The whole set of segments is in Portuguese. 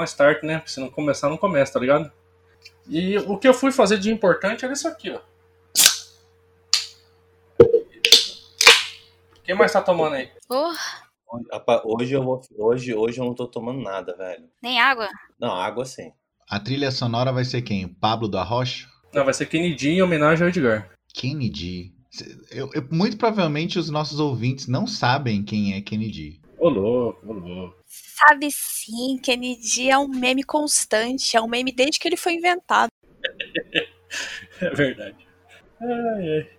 um start, né? Se não começar, não começa, tá ligado? E o que eu fui fazer de importante era isso aqui, ó. Quem mais tá tomando aí? Oh, Hoje eu, vou, hoje, hoje eu não tô tomando nada, velho. nem água. Não, água sim. A trilha sonora vai ser quem? Pablo do Arrocha? Não, vai ser Kennedy em homenagem ao Edgar. Kennedy. Eu, eu- muito provavelmente os nossos ouvintes não sabem quem é Kennedy. Ô louco, ô louco. Sabe sim, Kennedy é um meme constante, é um meme desde que ele foi inventado. É verdade. Ai, ai.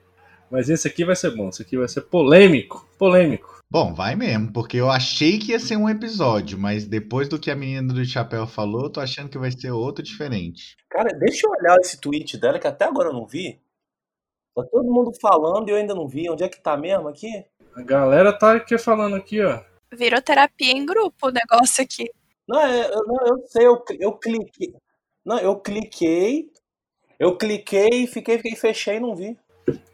Mas esse aqui vai ser bom, esse aqui vai ser polêmico. Polêmico. Bom, vai mesmo, porque eu achei que ia ser um episódio, mas depois do que a menina do chapéu falou, eu tô achando que vai ser outro diferente. Cara, deixa eu olhar esse tweet dela que até agora eu não vi. Tá todo mundo falando e eu ainda não vi. Onde é que tá mesmo aqui? A galera tá aqui falando aqui, ó. Virou terapia em grupo o negócio aqui. Não, é- eu, não, eu sei, eu, eu cliquei. Não, eu cliquei. Eu cliquei, fiquei, fiquei, fechei e não vi.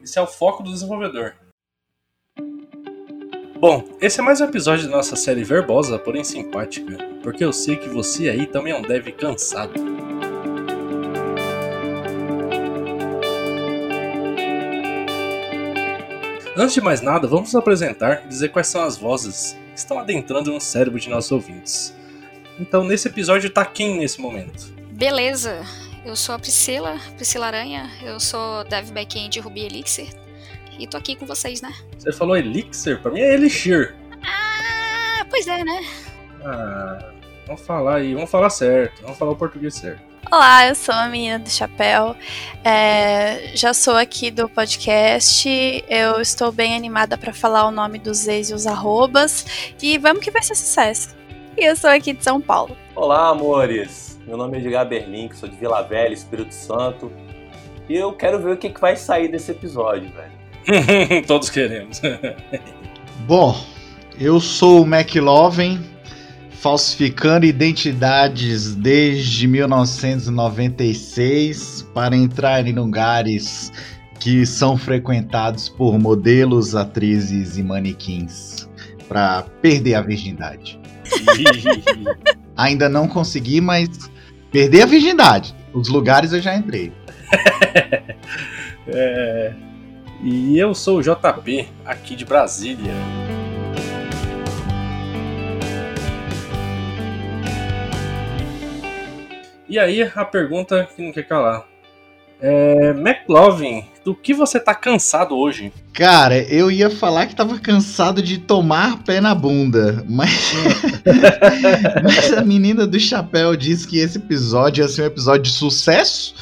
Esse é o foco do desenvolvedor. Bom, esse é mais um episódio da nossa série verbosa, porém simpática, porque eu sei que você aí também é um dev cansado. Antes de mais nada, vamos nos apresentar e dizer quais são as vozes que estão adentrando no cérebro de nossos ouvintes. Então, nesse episódio, tá quem nesse momento? Beleza. Eu sou a Priscila, Priscila Aranha. Eu sou dev backend Ruby Elixir. E tô aqui com vocês, né? Você falou Elixir? Pra mim é Elixir. Ah, pois é, né? Ah, vamos falar aí, vamos falar certo, vamos falar o português certo. Olá, eu sou a menina do chapéu. É, já sou aqui do podcast. Eu estou bem animada para falar o nome dos ex e os arrobas. E vamos que vai ser sucesso. E eu sou aqui de São Paulo. Olá, amores. Meu nome é Edgar Berlim, sou de Vila Velha, Espírito Santo. E eu quero ver o que, que vai sair desse episódio, velho. Todos queremos. Bom, eu sou o McLovin, falsificando identidades desde 1996 para entrar em lugares que são frequentados por modelos, atrizes e manequins para perder a virgindade. Ainda não consegui, mas perder a virgindade. Os lugares eu já entrei. É, E eu sou o JP, aqui de Brasília. E aí, a pergunta que não quer calar. É, McLovin, do que você tá cansado hoje? Cara, eu ia falar que tava cansado de tomar pé na bunda, mas. mas a menina do chapéu disse que esse episódio ia ser um episódio de sucesso.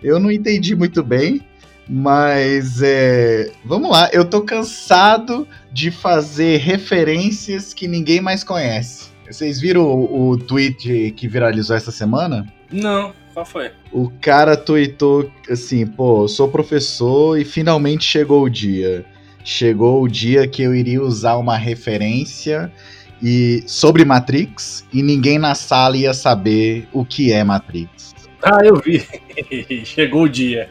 Eu não entendi muito bem, mas é. Vamos lá, eu tô cansado de fazer referências que ninguém mais conhece. Vocês viram o, o tweet que viralizou essa semana? Não, qual foi? O cara tweetou assim, pô, sou professor e finalmente chegou o dia. Chegou o dia que eu iria usar uma referência e sobre Matrix e ninguém na sala ia saber o que é Matrix. Ah, eu vi. Chegou o dia.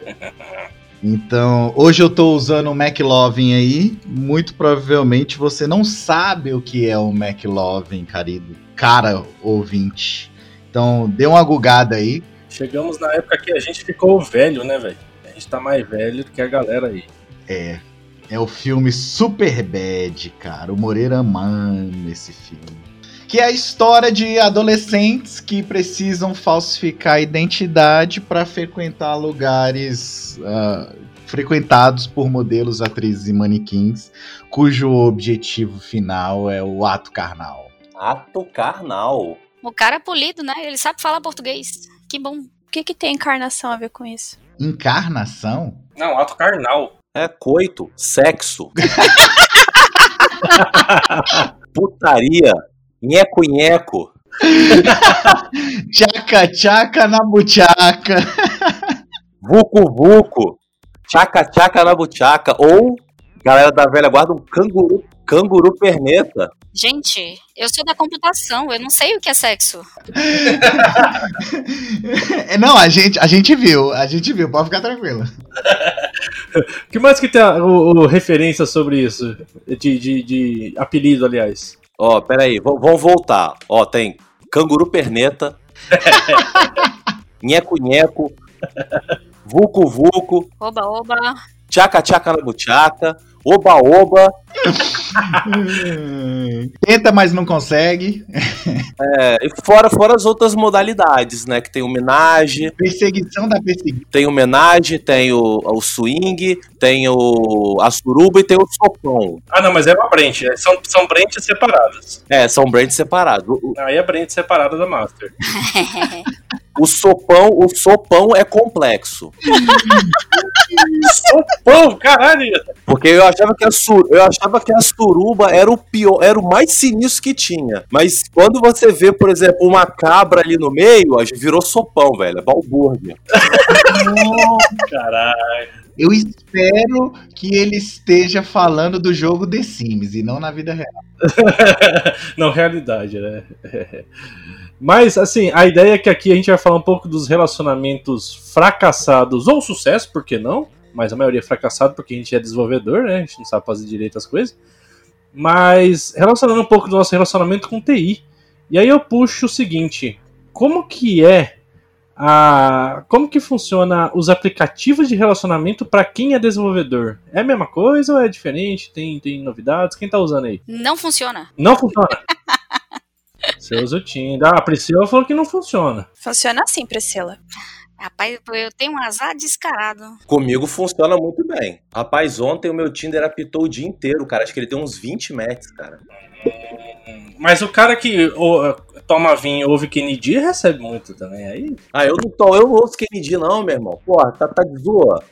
Então, hoje eu tô usando o McLovin aí. Muito provavelmente você não sabe o que é o McLovin, querido. Cara ouvinte. Então, dê uma gugada aí. Chegamos na época que a gente ficou velho, né, velho? A gente tá mais velho do que a galera aí. É. É o filme Super Bad, cara. O Moreira ama esse filme. Que é a história de adolescentes que precisam falsificar a identidade para frequentar lugares ah, frequentados por modelos, atrizes e manequins, cujo objetivo final é o ato carnal. Ato carnal. O cara é polido, né? Ele sabe falar português. Que bom. O que, que tem encarnação a ver com isso? Encarnação? Não, ato carnal. É coito, sexo. Putaria, nheco-nheco. Tchaca, tchaca na buchaca. Vucu-vucu, tchaca-tchaca na buchaca. Ou, galera da velha guarda, um canguru, canguru perneta. Gente, eu sou da computação. Eu não sei o que é sexo. É, Não, a gente, a gente viu, a gente viu, pode ficar tranquilo. O que mais que tem a, o, o referência sobre isso? De, de, de apelido, aliás. Ó, peraí, v- vamos voltar. Ó, tem canguru perneta, Nheco-nheco, vucu-vucu, Oba, oba. tchaca-tchaca na buchaca, oba-oba, Tenta, mas não consegue. é, e fora, fora as outras modalidades, né? Que tem homenagem, Perseguição da perseguição. tem homenagem, tem o, o swing, tem o a suruba e tem o sopão. Ah, não, mas é uma Brent. é- São, são Brents separadas. É, são brands separados. O, Aí é Brent separada da Master. o sopão, o sopão é complexo. Sopão, caralho! Porque eu achava que a, su, eu achava que a suruba era o pior, era o mais sinistro que tinha. Mas quando você vê, por exemplo, uma cabra ali no meio, ó, virou sopão, velho. É balbúrdia. Caralho. Eu espero que ele esteja falando do jogo The Sims e não na vida real. não, realidade, né? Mas, assim, a ideia é que aqui a gente vai falar um pouco dos relacionamentos fracassados ou sucesso, por que não? Mas a maioria é fracassado porque a gente é desenvolvedor, né? A gente não sabe fazer direito as coisas. Mas relacionando um pouco do nosso relacionamento com TI. E aí eu puxo o seguinte: como que é a. Como que funciona os aplicativos de relacionamento para quem é desenvolvedor? É a mesma coisa ou é diferente? Tem, tem novidades? Quem tá usando aí? Não funciona. Não funciona. Você usa o Tinder. Ah, a Priscila falou que não funciona. Funciona assim, Priscila. Rapaz, eu tenho um azar descarado. Comigo funciona muito bem. Rapaz, ontem o meu Tinder apitou o dia inteiro, cara. Acho que ele tem uns 20 metros, cara. Mas o cara que ô, toma vinho e ouve Kennedy recebe muito também. Aí. Ah, eu não tô, eu não ouço Kennedy, não, meu irmão. Porra, tá, tá de zoa.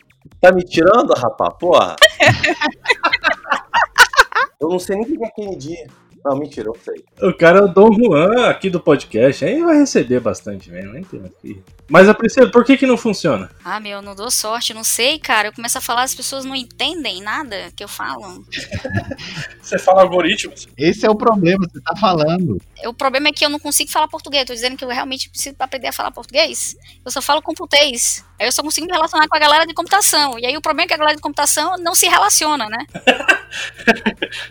Tá me tirando, rapaz? Porra. eu não sei nem o que é Kennedy. Não, mentira, eu sei. O cara é o Dom Juan aqui do podcast. Aí vai receber bastante mesmo. hein, aqui. Mas a Priscila, por que que não funciona? Ah, meu, não dou sorte, não sei, cara. Eu começo a falar, as pessoas não entendem nada que eu falo. Você fala algoritmos. Esse é o problema, você tá falando. O problema é que eu não consigo falar português. Tô dizendo que eu realmente preciso aprender a falar português. Eu só falo computês. Aí eu só consigo me relacionar com a galera de computação. E aí o problema é que a galera de computação não se relaciona, né?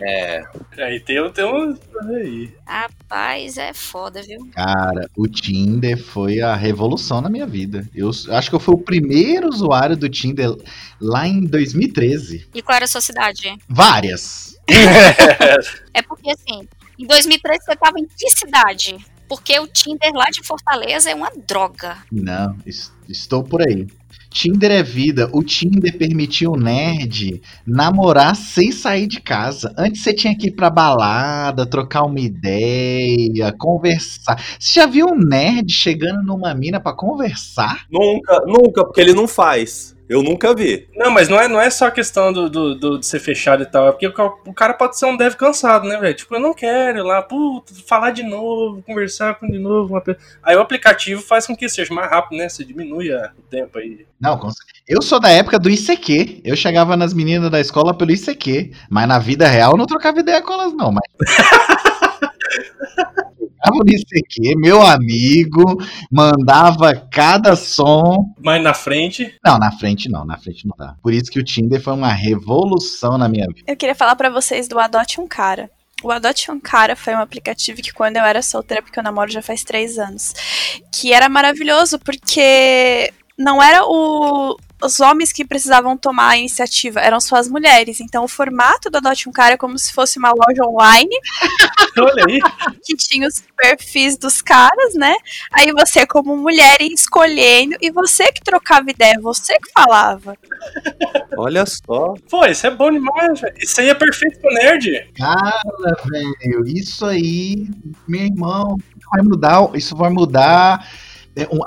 É. Aí tem, tem um. Aí. Rapaz, é foda, viu? Cara, o Tinder foi a revolução na minha vida. Eu acho que eu fui o primeiro usuário do Tinder lá em 2013. E qual era a sua cidade? Várias. É porque assim, em 2013 você tava em que cidade? Porque o Tinder lá de Fortaleza é uma droga. Não, es- estou por aí. Tinder é vida. O Tinder permitiu o nerd namorar sem sair de casa. Antes você tinha que ir pra balada, trocar uma ideia, conversar. Você já viu um nerd chegando numa mina pra conversar? Nunca, nunca, porque ele não faz. Eu nunca vi. Não, mas não é, não é só questão do, do, do- de ser fechado e tal. É porque o o cara pode ser um dev cansado, né, velho? Tipo, eu não quero ir lá, puta, falar de novo, conversar com de novo. Pe- Aí o aplicativo faz com que seja mais rápido, né? Você diminui a- o tempo aí. Não, eu sou da época do ICQ. Eu chegava nas meninas da escola pelo ICQ. Mas na vida real eu não trocava ideia com elas, não. Mas. Chegava no ICQ, meu amigo, mandava cada som. Mas na frente. Não, na frente não, na frente não dá. Por isso que o Tinder foi uma revolução na minha vida. Eu queria falar pra vocês do Adote um Cara. O Adote um Cara foi um aplicativo que quando eu era solteira, porque eu namoro já faz três anos, que era maravilhoso porque não era o- os homens que precisavam tomar a iniciativa, eram só as mulheres. Então o formato do Adote um Cara é como se fosse uma loja online Olha aí. que tinha os perfis dos caras, né? Aí você, como mulher, ia escolhendo e você que trocava ideia, você que falava. Olha só. Pô, isso é bom demais, velho. Isso aí é perfeito pro nerd. Cara, velho, isso aí, meu irmão, isso vai mudar, isso vai mudar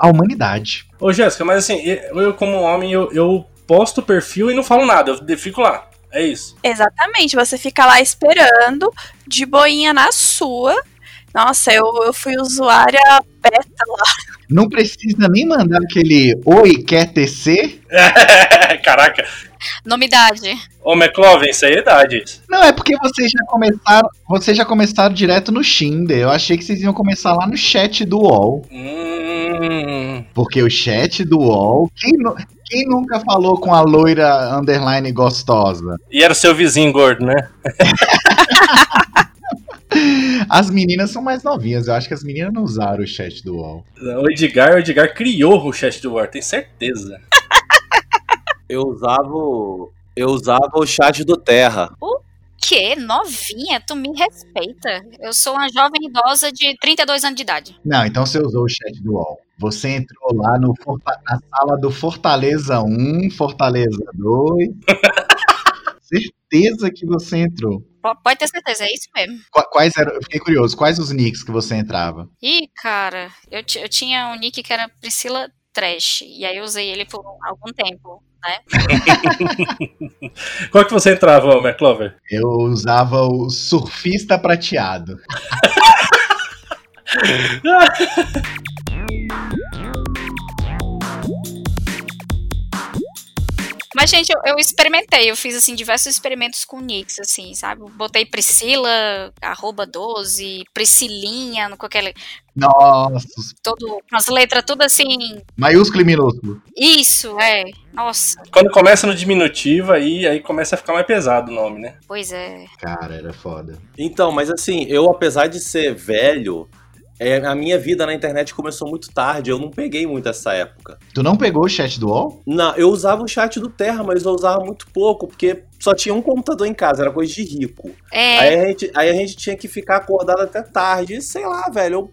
a humanidade. Ô, Jéssica, mas assim, eu, eu como homem, eu, eu posto o perfil e não falo nada. Eu fico lá. É isso. Exatamente, você fica lá esperando, de boinha na sua. Nossa, eu, eu fui usuária beta lá. Não precisa nem mandar aquele oi, quer tecer? Caraca. Nomidade. Ô, McLovin, isso aí é idade. Não, é porque vocês já começaram, vocês já começaram direto no Tinder. Eu achei que vocês iam começar lá no chat do UOL. Hum. Porque o chat do UOL, quem, nu- quem nunca falou com a loira underline gostosa? E era o seu vizinho gordo, né? As meninas são mais novinhas. Eu acho que as meninas não usaram o chat do UOL. O Edgar, o Edgar criou o chat do War, tenho certeza. Eu usava o, eu usava o chat do Terra. Que? Novinha? Tu me respeita. Eu sou uma jovem idosa de 32 anos de idade. Não, então você usou o chat do UOL. Você entrou lá no na sala do Fortaleza 1, Fortaleza 2. Certeza que você entrou. Po- Pode ter certeza, é isso mesmo. Qua- Quais eram? Eu fiquei curioso. Quais os nicks que você entrava? Ih, cara, eu, eu tinha um nick que era Priscila Trash. E aí eu usei ele por um- algum tempo, né? Qual que você entrava, McClover? Eu usava o surfista prateado. Mas, gente, eu, eu experimentei. Eu fiz, assim, diversos experimentos com nicks, assim, sabe? Botei Priscila, arroba 12, Priscilinha, com aquele... Nossa, Todo, com as letras tudo assim... maiúsculo e minúsculo. Isso, é. Nossa, Quando começa no diminutivo, aí, aí começa a ficar mais pesado o nome, né? pois é. Cara, era foda. Então, mas assim, eu apesar de ser velho, é, a minha vida na internet começou muito tarde, eu não peguei muito essa época. Tu não pegou o chat do UOL? Não, eu usava o chat do Terra, mas eu usava muito pouco, porque só tinha um computador em casa, era coisa de rico. É, Aí, a gente, aí a gente tinha que ficar acordado até tarde, e sei lá, velho, eu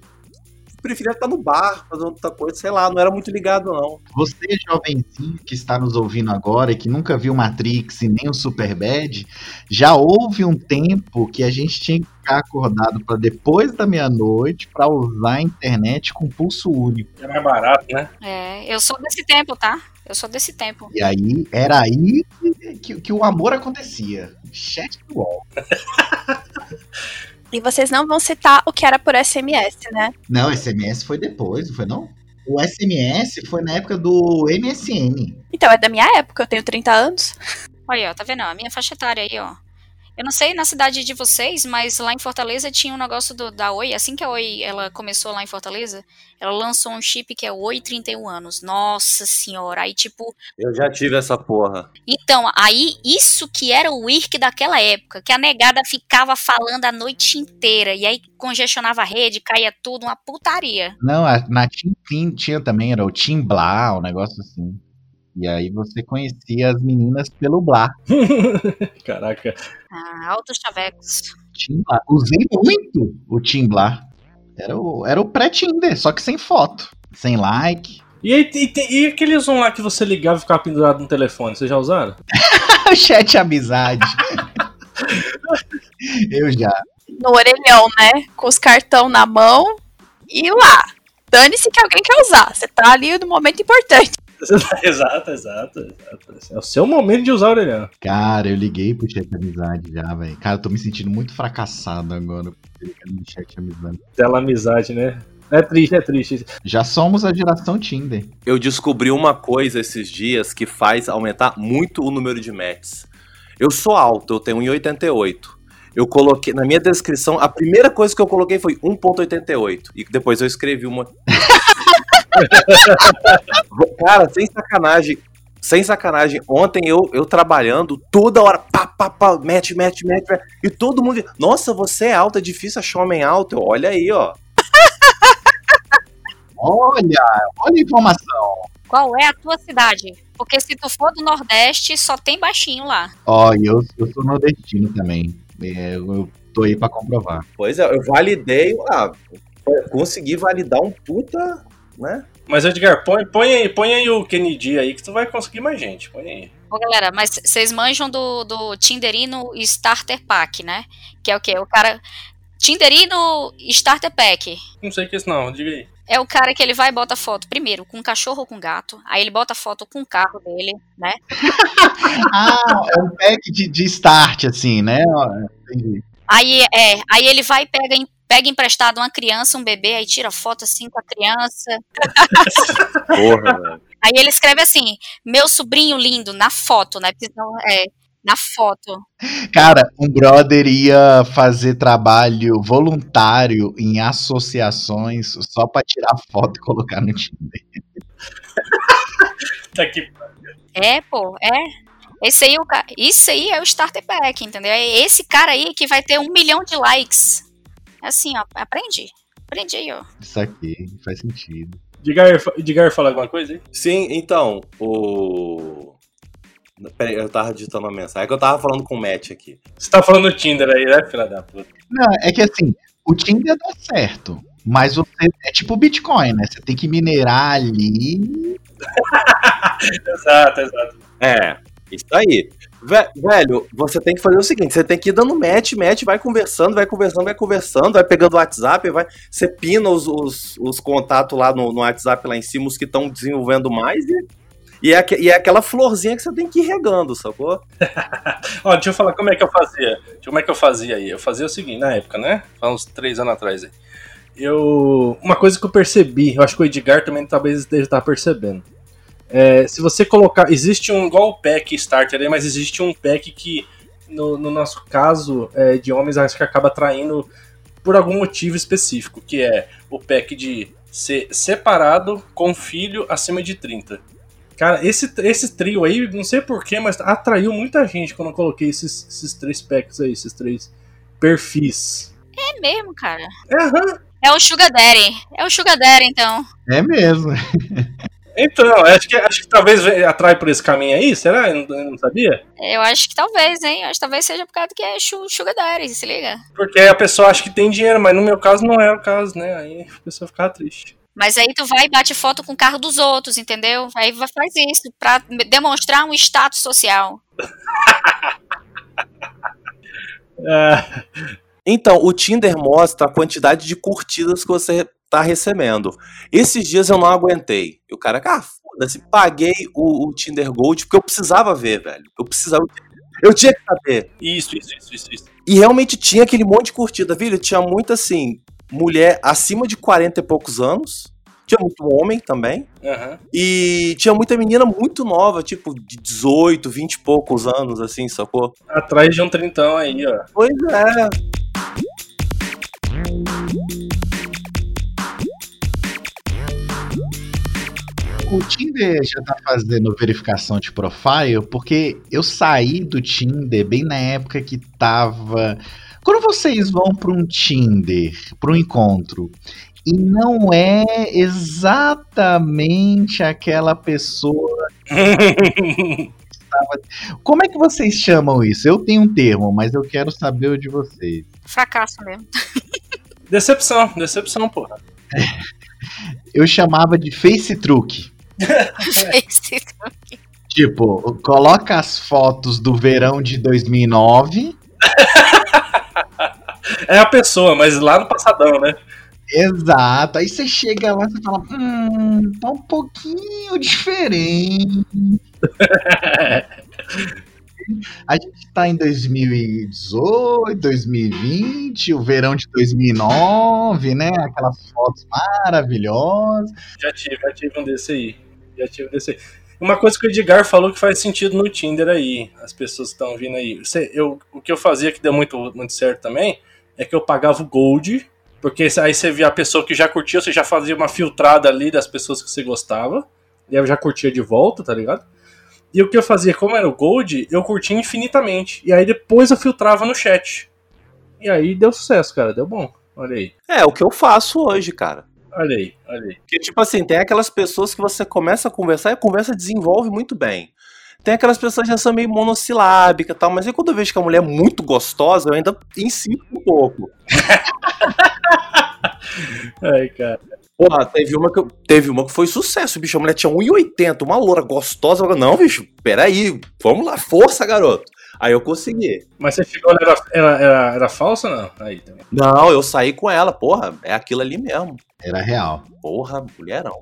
preferia estar no bar, fazendo outra coisa, sei lá, não era muito ligado não. Você, jovenzinho que está nos ouvindo agora e que nunca viu Matrix e nem o Superbad, já houve um tempo que a gente tinha que ficar acordado para depois da meia-noite para usar a internet com pulso único. É mais barato, né? é. Eu sou desse tempo, tá? Eu sou desse tempo. E aí, era aí que, que- que o amor acontecia. Chat do UOL. E vocês não vão citar o que era por SMS, né? Não, SMS foi depois, não foi não? O SMS foi na época do MSN. Então, é da minha época, eu tenho 30 anos. Olha, ó, tá vendo? A minha faixa etária aí, ó. Eu não sei na cidade de vocês, mas lá em Fortaleza tinha um negócio do- da Oi. Assim que a Oi ela começou lá em Fortaleza, ela lançou um chip que é Oi 31 anos. Nossa senhora. Aí, tipo. Eu já tive essa porra. Então, aí, isso que era o IRC daquela época, que a negada ficava falando a noite inteira. E aí congestionava a rede, caía tudo, uma putaria. Não, a- na Tim tinha também, era o Tim Blá, um negócio assim. E aí você conhecia as meninas pelo Blá. Caraca. Ah, altos chavecos. Usei muito o Tim Blá. Era o, era o pré-Tinder, só que sem foto. Sem like. E, aí, e, e aqueles um lá que você ligava e ficava pendurado no telefone, vocês já usaram? Chat amizade. Eu já. No orelhão, né? Com os cartão na mão e lá. Dane-se que alguém quer usar. Você tá ali no momento importante. exato, exato, exato. É o seu momento de usar o orelhão. Cara, eu liguei pro chat amizade já, velho. Cara, eu tô me sentindo muito fracassado agora. ligando no chat amizade. Tela amizade, né? É triste, é triste. Já somos a geração Tinder. Eu descobri uma coisa esses dias que faz aumentar muito o número de matches. Eu sou alto, eu tenho 1,88. Eu coloquei, na minha descrição, a primeira coisa que eu coloquei foi 1,88. E depois eu escrevi uma. Cara, sem sacanagem. Sem sacanagem, ontem eu, eu trabalhando, toda hora, pá, pá, pá, mete, mete, mete, mete, e todo mundo, nossa, você é alto, é difícil achar homem alto. Olha aí, ó. Olha, olha a informação. Qual é a tua cidade? Porque se tu for do Nordeste, só tem baixinho lá. Ó, e eu, eu sou nordestino também. É, eu, eu tô aí pra comprovar. Pois é, eu validei, ah, consegui validar um puta, né? Mas, Edgar, põe, põe, aí, põe aí o Kennedy aí que tu vai conseguir mais gente. Põe aí. Ô, galera, mas vocês manjam do, do Tinderino Starter Pack, né? Que é o quê? O cara. Tinderino Starter Pack. Não sei o que é isso, não. Diga aí. É o cara que ele vai e bota foto, primeiro, com um cachorro ou com um gato. Aí ele bota foto com o carro dele, né? Ah, é um pack de, de start, assim, né? Entendi. Aí, é, aí ele vai e pega, em- pega emprestado uma criança, um bebê, aí tira foto assim com a criança. Porra, velho. Aí ele escreve assim: meu sobrinho lindo, na foto, né? É, na foto. Cara, um brother ia fazer trabalho voluntário em associações só pra tirar foto e colocar no Tinder. Tá aqui. É, pô, é. Esse aí, é o ca- isso aí é o starter pack, entendeu? É esse cara aí que vai ter um milhão de likes Assim, ó, aprendi. Aprendi ó. Isso aqui faz sentido. Edgar, Edgar fala alguma coisa aí? Sim, então, o. Peraí, eu tava digitando uma mensagem. É que eu tava falando com o Matt aqui. Você tá falando do Tinder aí, né, filha da puta? Não, é que assim, o Tinder dá certo. Mas você é tipo Bitcoin, né? Você tem que minerar ali. exato, exato. É, isso aí. Velho, você tem que fazer o seguinte: você tem que ir dando match, match, vai conversando, vai conversando, vai conversando, vai pegando o WhatsApp, vai, você pina os, os, os contatos lá no, no WhatsApp lá em cima, os que estão desenvolvendo mais, e, e, é, e é aquela florzinha que você tem que ir regando, sacou? Ó, deixa eu falar como é que eu fazia. Como é que eu fazia aí. Eu fazia o seguinte, na época, né? Há uns três anos atrás aí. Eu. Uma coisa que eu percebi, eu acho que o Edgar também talvez esteja estar percebendo. É, se você colocar. Existe um. Igual o pack starter aí, mas existe um pack que, no, no nosso caso, é, de homens, acho que acaba atraindo por algum motivo específico, que é o pack de ser separado com filho acima de 30. Cara, esse, esse trio aí, não sei porquê, mas atraiu muita gente quando eu coloquei esses, esses três packs aí, esses três perfis. É mesmo, cara. É, aham. É o Sugar Daddy. É o Sugar Daddy, então. É mesmo. Então, acho que, acho que talvez venha- atrai por esse caminho aí, será? Eu não, eu não sabia? Eu acho que talvez, hein? Eu acho que talvez seja por causa que é Su- Sugar Daddy, se liga. Porque a pessoa acha que tem dinheiro, mas no meu caso não é o caso, né? Aí a pessoa fica triste. Mas aí tu vai e bate foto com o carro dos outros, entendeu? Aí vai- faz isso, pra demonstrar um status social. É, Então, o Tinder mostra a quantidade de curtidas que você tá recebendo. Esses dias eu não aguentei. E o cara, ah, foda-se, paguei o, o Tinder Gold porque eu precisava ver, velho. Eu precisava. Eu tinha que saber. isso, isso, isso, isso, isso. E realmente tinha aquele monte de curtida, viu? Tinha muito assim, mulher acima de 40 e poucos anos. Tinha muito homem também. Aham. E tinha muita menina muito nova, tipo de 18, 20 e poucos anos, assim, sacou? Atrás de um trintão aí, ó. Pois é. O Tinder já tá fazendo verificação de profile, porque eu saí do Tinder bem na época que tava. Quando vocês vão para um Tinder, para um encontro, e não é exatamente aquela pessoa. Como é que vocês chamam isso? Eu tenho um termo, mas eu quero saber o de vocês. Fracasso mesmo. decepção, decepção, porra. Eu chamava de face truque. Tipo, coloca as fotos do verão de 2009. É a pessoa, mas lá no passadão, né? Exato. Aí você chega lá e fala, hum, tá um pouquinho diferente. A gente tá em 2018, 2020, o verão de 2009, né? Aquelas fotos maravilhosas. Já tive, já tive um desse aí. Desse. Uma coisa que o Edgar falou que faz sentido no Tinder aí, as pessoas estão vindo aí. Você- eu, o que eu fazia que deu muito, muito certo também é que eu pagava o Gold, porque aí você via a pessoa que já curtia, você já fazia uma filtrada ali das pessoas que você gostava, e aí já curtia de volta, tá ligado? E o que eu fazia, como era o Gold, eu curtia infinitamente. E aí depois eu filtrava no chat. E aí deu sucesso, cara, deu bom. Olha aí, É o que eu faço hoje, cara. Olha aí, olha aí. Porque, tipo assim, tem aquelas pessoas que você começa a conversar e a conversa desenvolve muito bem. Tem aquelas pessoas que já são meio monossilábicas e tal, mas aí quando eu vejo que a mulher é muito gostosa, eu ainda insisto um pouco. Ai, cara. Porra, teve uma que, eu- teve uma que foi sucesso, bicho. A mulher tinha 1,80, uma loura gostosa. Não, bicho, peraí, vamos lá, força, garoto. Aí eu consegui. Mas você chegou, ela era, era, era, era falsa ou não? Aí também. Não, eu saí com ela, porra, é aquilo ali mesmo. Era real. Porra, mulherão.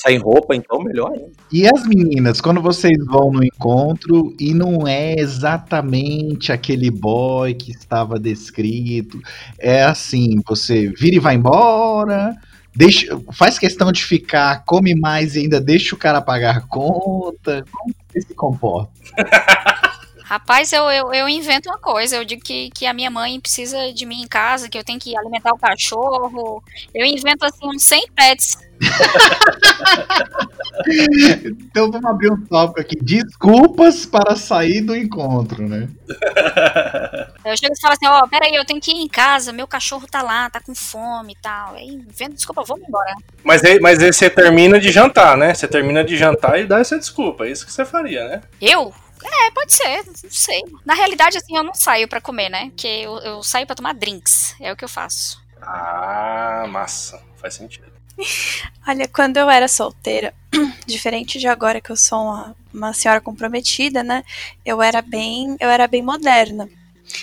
Sem roupa, então, melhor ainda. E as meninas, quando vocês vão no encontro e não é exatamente aquele boy que estava descrito, é assim, você vira e vai embora, deixa, faz questão de ficar, come mais e ainda deixa o cara pagar a conta. Como você se comporta? Rapaz, eu, eu, eu invento uma coisa. Eu digo que, que a minha mãe precisa de mim em casa, que eu tenho que alimentar o cachorro. Eu invento assim uns 100 pets. então vamos abrir um tópico aqui. Desculpas para sair do encontro, né? Eu chego e falo assim, ó, oh, peraí, eu tenho que ir em casa, meu cachorro tá lá, tá com fome e tal. Aí invento desculpa, vamos embora. Mas aí, mas aí você termina de jantar, né? Você termina de jantar e dá essa desculpa. É isso que você faria, né? Eu? É, pode ser, não sei. Na realidade, assim, eu não saio para comer, né? Porque eu, eu saio para tomar drinks. É o que eu faço. Ah, massa. Faz sentido. Olha, quando eu era solteira, diferente de agora que eu sou uma, uma senhora comprometida, né? Eu era bem, eu era bem moderna.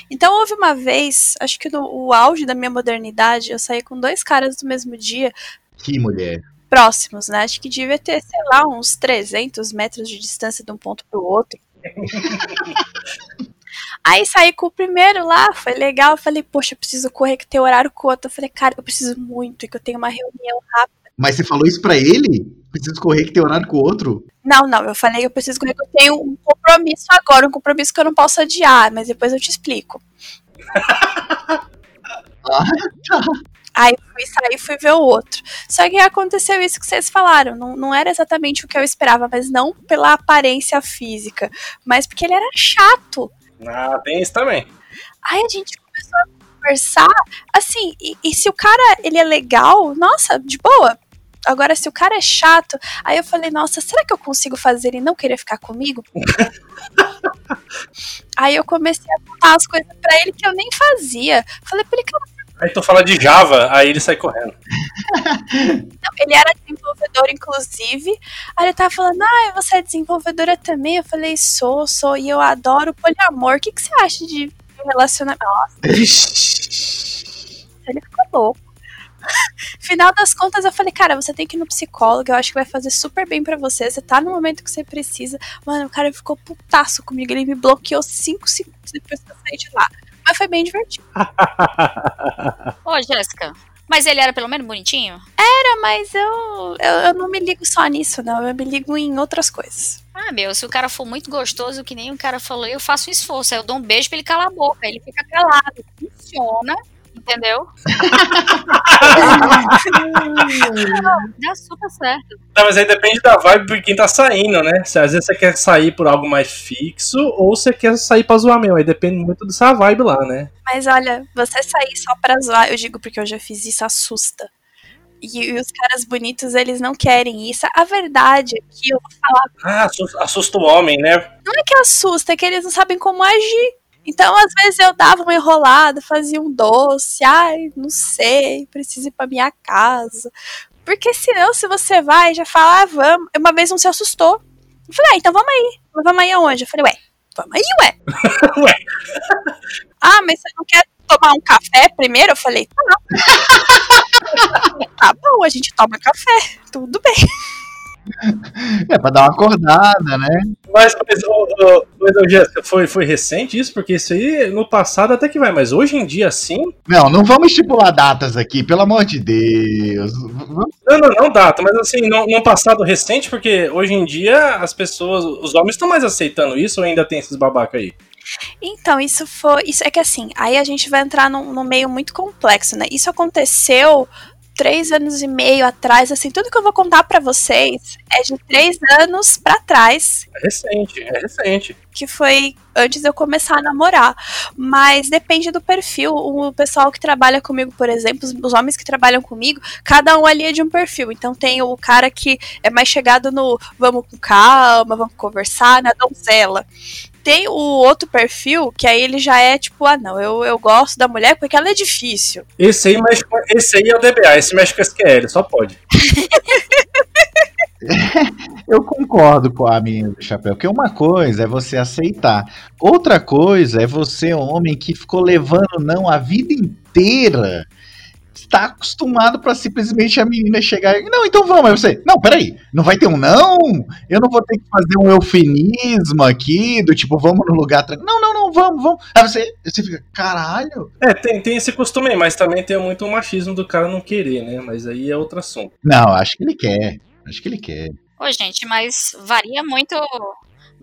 Então houve uma vez, acho que no o auge da minha modernidade, eu saí com dois caras do mesmo dia. Que mulher próximos, né? Acho que devia ter, sei lá, uns 300 metros de distância de um ponto para o outro. Aí saí com o primeiro lá, foi legal. Eu falei, poxa, eu preciso correr que tem horário com o outro. Eu falei, cara, eu preciso muito, que eu tenho uma reunião rápida. Mas você falou isso pra ele? Preciso correr que tem horário com o outro? Não, não, eu falei, eu preciso correr que eu tenho um compromisso agora, um compromisso que eu não posso adiar, mas depois eu te explico. ah, tá. Aí fui sair e fui ver o outro. Só que aconteceu isso que vocês falaram. Não, não era exatamente o que eu esperava, mas não pela aparência física, mas porque ele era chato. Ah, tem isso também. Aí a gente começou a conversar, assim, e, e se o cara ele é legal, nossa, de boa, Agora, se o cara é chato, aí eu falei, nossa, será que eu consigo fazer ele não querer ficar comigo? aí eu comecei a contar as coisas para ele que eu nem fazia. Falei pra ele, cara, Aí tu fala de Java, aí ele sai correndo. Ele era desenvolvedor, inclusive. Aí ele tava falando, ah, você é desenvolvedora também? Eu falei, sou, sou, e eu adoro poliamor. O que, que você acha de relacionamento? Nossa. ele ficou louco. Final das contas, eu falei, cara, você tem que ir no psicólogo, eu acho que vai fazer super bem para você. Você tá no momento que você precisa. Mano, o cara ficou putaço comigo, ele me bloqueou 5 segundos depois que eu saí de lá. Mas foi bem divertido. Ô, Jéssica, mas ele era pelo menos bonitinho? Era, mas eu, eu, eu, não me ligo só nisso, não. Eu me ligo em outras coisas. Ah, meu, se o cara for muito gostoso, que nem o cara falou, eu faço um esforço. Aí eu dou um beijo pra ele calar a boca. Aí ele fica calado. Funciona entendeu? dá super certo. Não, mas aí depende da vibe de quem tá saindo, né? Se, às vezes você quer sair por algo mais fixo ou você quer sair pra zoar mesmo. Aí depende muito dessa vibe lá, né? Mas olha, você sair só pra zoar, eu digo porque eu já fiz isso, assusta. E, e, os caras bonitos, eles não querem isso. A verdade é que eu vou falar. Ah, assusta, assusta o homem, né? Não é que assusta, é que eles não sabem como agir. Então, às vezes eu dava uma enrolada, fazia um doce, ai, não sei, preciso ir pra minha casa. Porque senão, se você vai já fala, ah, vamos. Uma vez não se assustou. Eu falei, ah, então vamos aí. Mas vamos aí aonde? Eu falei, ué, vamos aí, ué. ué. ah, mas você não quer tomar um café primeiro? Eu falei, tá não. tá bom, a gente toma café, tudo bem. É, pra dar uma acordada, né? Mas, mas, mas Jéssica, foi, foi recente isso? Porque isso aí no passado até que vai, mas hoje em dia sim. Não, não vamos estipular datas aqui, pelo amor de Deus. Não, não, não data, mas assim, no, no passado recente, porque hoje em dia as pessoas, os homens estão mais aceitando isso ou ainda tem esses babaca aí? Então, isso foi. Isso é que assim, aí a gente vai entrar num, num meio muito complexo, né? Isso aconteceu três anos e meio atrás, assim, tudo que eu vou contar para vocês é de três anos para trás. É recente, é recente. Que foi antes de eu começar a namorar. Mas depende do perfil. O pessoal que trabalha comigo, por exemplo, os homens que trabalham comigo, cada um ali é de um perfil. Então tem o cara que é mais chegado no vamos com calma, vamos conversar, na donzela tem o outro perfil, que aí ele já é tipo, ah, não, eu, eu gosto da mulher porque ela é difícil. Esse aí, mexe, esse aí é o DBA, esse mexe com SQL, só pode. eu concordo com a menina do chapéu, porque uma coisa é você aceitar, outra coisa é você, homem, que ficou levando não a vida inteira está acostumado para simplesmente a menina chegar e, não, então vamos. Aí você, não, peraí, não vai ter um não? Eu não vou ter que fazer um eufemismo aqui, do tipo, vamos no lugar Não, não, não, vamos, vamos. Aí você, você fica, caralho. É, tem, tem esse costume, mas também tem muito o machismo do cara não querer, né? Mas aí é outro assunto. Não, acho que ele quer. Acho que ele quer. Ô, gente, mas varia muito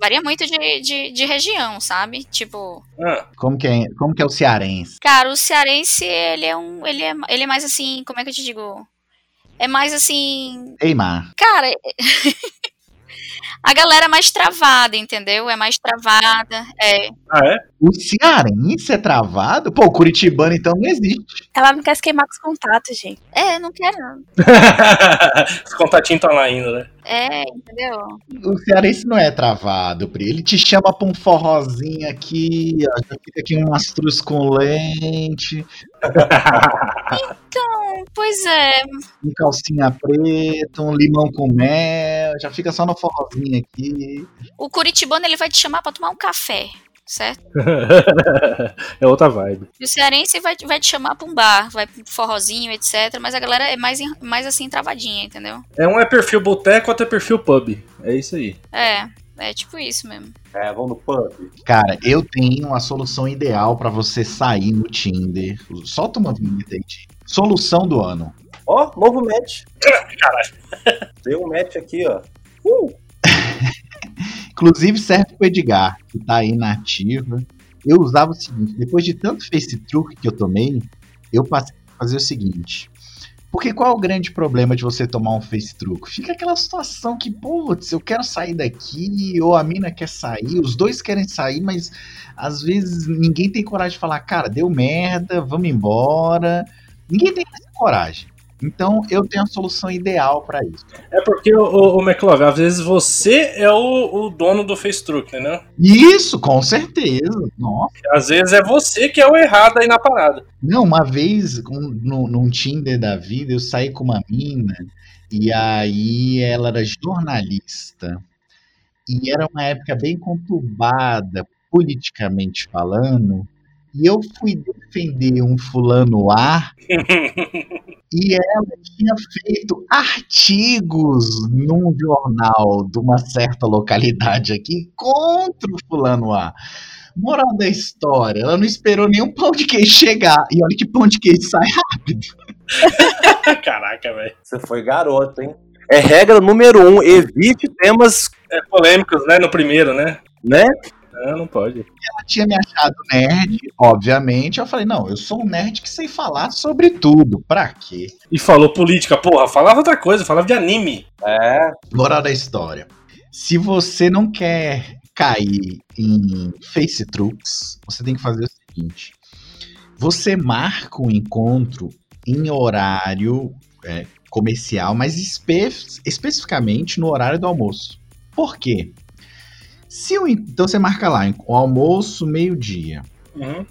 Varia muito de, de, de região, sabe? Tipo, Ah, Como que é, como que é o cearense? cara, o cearense, ele é um. Ele é, ele é mais assim. Como é que eu te digo? É mais assim. Ei, Mar. Cara. A galera é mais travada, entendeu? É mais travada. É. ah, é? O cearense é travado? Pô, o curitibano então não existe. Ela não quer se queimar com os contatos, gente. É, não quero. Os contatinhos estão lá ainda, né? É, entendeu? O cearense não é travado, Pri. Ele te chama pra um forrozinho aqui, ó, já fica aqui um astruz com lente, Então, pois é. um calcinha preta, um limão com mel, já fica só no forrozinho aqui. O curitibano, ele vai te chamar pra tomar um café, certo? é outra vibe. E o cearense vai, vai te chamar pra um bar, vai pro forrozinho, etc. Mas a galera é mais, mais assim, travadinha, entendeu? É um é perfil boteco, outro é perfil pub. É isso aí. É, é tipo isso mesmo. É, vamos no pub. Cara, eu tenho a solução ideal pra você sair no Tinder. Solta uma vinheta aí. Solução do ano. Ó, novo match. Caralho. Tem um match aqui, ó. Uh, Inclusive serve pro Edgar, que tá aí na ativa. Eu usava o seguinte, depois de tanto face truque que eu tomei, eu passei a fazer o seguinte. Porque qual é o grande problema de você tomar um face truque? Fica aquela situação que, putz, eu quero sair daqui, ou a mina quer sair, os dois querem sair, mas às vezes ninguém tem coragem de falar, cara, deu merda, vamos embora. Ninguém tem essa coragem. Então eu tenho a solução ideal pra isso. É porque, o, o, às vezes você é o, o dono do Facebook, né? Isso, com certeza. Nossa. Às vezes é você que é o errado aí na parada. Não, uma vez, um, no, num Tinder da vida, eu saí com uma mina e aí ela era jornalista. E era uma época bem conturbada, politicamente falando. E eu fui defender um fulano A e ela tinha feito artigos num jornal de uma certa localidade aqui contra o fulano A. Moral da história, ela não esperou nenhum pão de queijo chegar. E olha que pão de queijo sai rápido. Caraca, velho. você foi garoto, hein? É regra número um, evite temas, É polêmicos, né? No primeiro, né? né? Não, não pode. Ela tinha me achado nerd, obviamente. Eu falei, não, eu sou um nerd que sei falar sobre tudo. Pra quê? E falou política, porra, falava outra coisa, falava de anime. É. Moral da história. Se você não quer cair em face truques, você tem que fazer o seguinte: você marca um encontro em horário é, comercial, mas espe especificamente no horário do almoço. Por quê? Se o, então você marca lá, o almoço meio-dia. Uhum.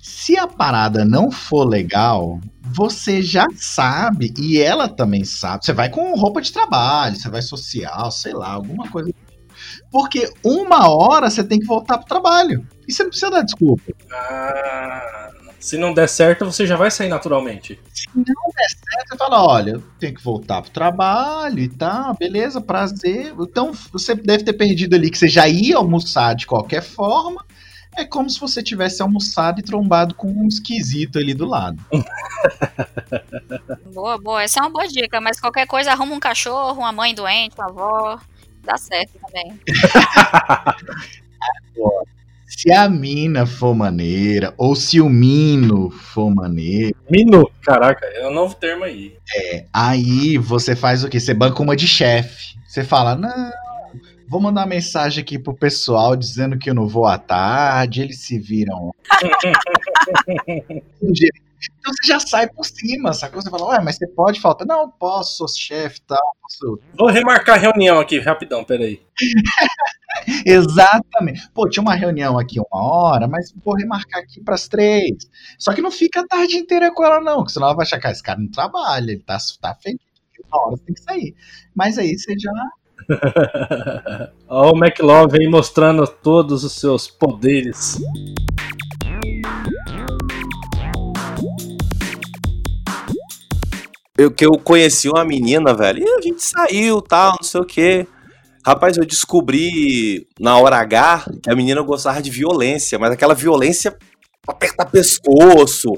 Se a parada não for legal, você já sabe e ela também sabe. Você vai com roupa de trabalho, você vai social, sei lá, alguma coisa. Porque uma hora você tem que voltar pro trabalho. E você não precisa dar desculpa. Ah, se não der certo, você já vai sair naturalmente. Se não der certo, você fala: olha, eu tenho que voltar pro trabalho e tal, beleza, prazer. Então você deve ter perdido ali que você já ia almoçar de qualquer forma. É como se você tivesse almoçado e trombado com um esquisito ali do lado. Boa, boa. Essa é uma boa dica, mas qualquer coisa, arruma um cachorro, uma mãe doente, uma avó. Dá certo também. Se a mina for maneira, ou se o mino for maneiro, Minu, caraca, é um novo termo aí. aí você faz o quê? Você banca uma de chefe. Você fala, não, vou mandar uma mensagem aqui pro pessoal dizendo que eu não vou à tarde, eles se viram. então você já sai por cima, sacou? Você fala, ué, mas você pode faltar? Não, posso, sou chefe e tal, posso Vou remarcar a reunião aqui, rapidão, peraí. Exatamente. Pô, tinha uma reunião aqui uma hora, mas vou remarcar aqui pras três. Só que não fica a tarde inteira com ela, não, porque senão ela vai achar que ah, esse cara não trabalha, ele tá, tá feliz. Uma hora você tem que sair. Mas aí você já. Ó, o McLove aí mostrando todos os seus poderes. Eu, que eu conheci uma menina, velho, e a gente saiu, tal, não sei o quê. Rapaz, eu descobri na hora H que a menina gostava de violência, mas aquela violência pra apertar pescoço,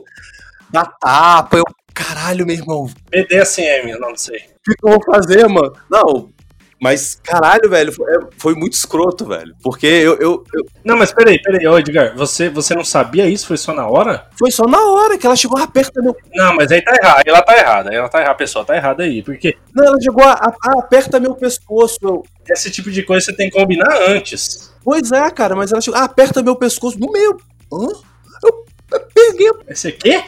dar tapa. Eu, caralho, meu irmão, o BDSM, eu não sei. que, que eu vou fazer, mano? Não, Mas, caralho, velho, foi, é, foi muito escroto, velho. Porque eu, eu, eu, Não, mas peraí, peraí, ô Edgar, você, você não sabia isso? Foi só na hora? Foi só na hora que ela chegou, aperta meu. Não, mas aí tá errado, ela tá errada, ela tá errada, a pessoa tá errada aí, porque Não, ela chegou, a, a- aperta meu pescoço. Eu, esse tipo de coisa você tem que combinar antes. pois é, cara, mas ela chegou, ah, aperta meu pescoço. No meu. Hã? Eu, eu peguei, Esse quê?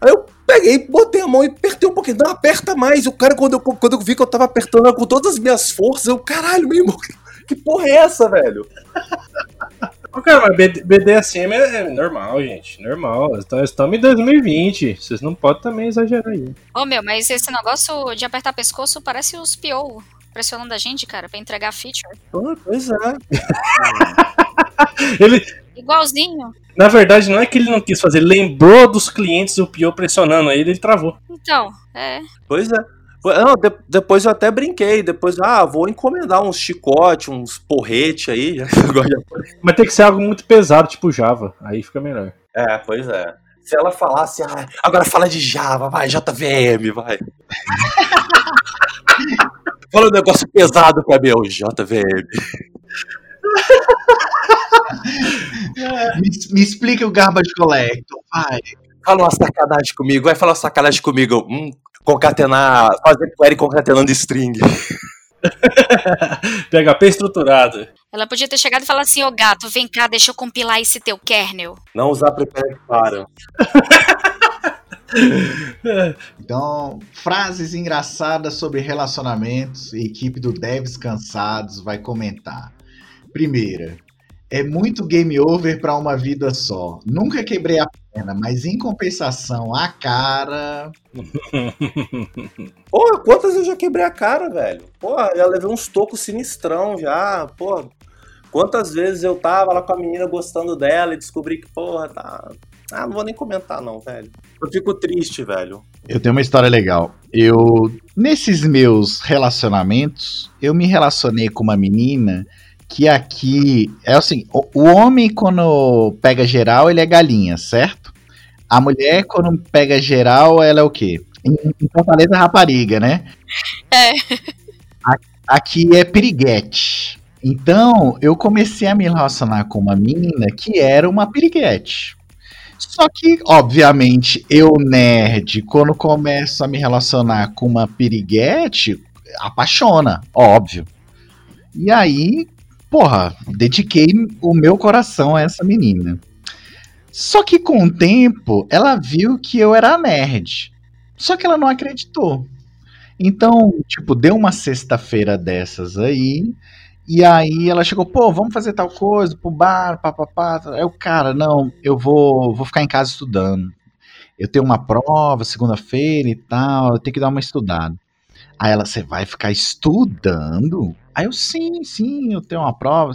aí eu peguei, botei a mão e apertei um pouquinho. Não, aperta mais. O cara, quando eu, quando eu vi que eu tava apertando com todas as minhas forças, eu, caralho, meu irmão, que, porra é essa, velho? Cara, mas BD BDSM é, é normal, gente. Normal. Estamos em 2020. Vocês não podem também exagerar aí. Ô meu, mas esse negócio de apertar pescoço parece os PO pressionando a gente, cara, pra entregar a feature. Ah, Pois é. Ele, Igualzinho. na verdade, não é que ele não quis fazer, ele lembrou dos clientes o Pio pressionando ele, ele travou. Então, é. Pois é. Não, de- depois eu até brinquei. Depois, ah, vou encomendar uns chicote, uns porrete aí. Mas tem que ser algo muito pesado, tipo Java. Aí fica melhor. É, pois é. Se ela falasse, ah, agora fala de Java, vai, JVM, vai. Fala um negócio pesado pra mim, ô, JVM. Me, me explica o Garbage Collector, vai. Fala uma sacanagem comigo, vai falar uma sacanagem comigo. Hum, concatenar, fazer query concatenando string. PHP estruturado. Ela podia ter chegado e falado assim, ô gato, vem cá, deixa eu compilar esse teu kernel. Não usar prepare para. Então, frases engraçadas sobre relacionamentos. Equipe do Devs Cansados vai comentar. Primeira. É muito game over pra uma vida só. Nunca quebrei a perna, mas em compensação, a cara. Porra, quantas eu já quebrei a cara, velho? Porra, já levei uns tocos sinistrão já, porra. Quantas vezes eu tava lá com a menina gostando dela e descobri que, porra, tá. Ah, não vou nem comentar, não, velho. Eu fico triste, velho. Eu tenho uma história legal. Eu, nesses meus relacionamentos, eu me relacionei com uma menina que aqui é assim, o, o homem quando pega geral, ele é galinha, certo? A mulher quando pega geral, ela é o quê? Em, em Fortaleza, rapariga, né? É. Aqui é piriguete. Então, eu comecei a me relacionar com uma menina que era uma piriguete. Só que, obviamente, eu, nerd, quando começo a me relacionar com uma piriguete, apaixona, óbvio. E aí, porra, dediquei o meu coração a essa menina. Só que com o tempo, ela viu que eu era nerd. Só que ela não acreditou. Então, tipo, deu uma sexta-feira dessas aí. E aí ela chegou, pô, vamos fazer tal coisa pro bar, papapá. Aí o cara, não, eu vou, vou ficar em casa estudando. Eu tenho uma prova segunda-feira e tal, eu tenho que dar uma estudada. Aí ela, você vai ficar estudando? Aí eu, sim, sim, eu tenho uma prova.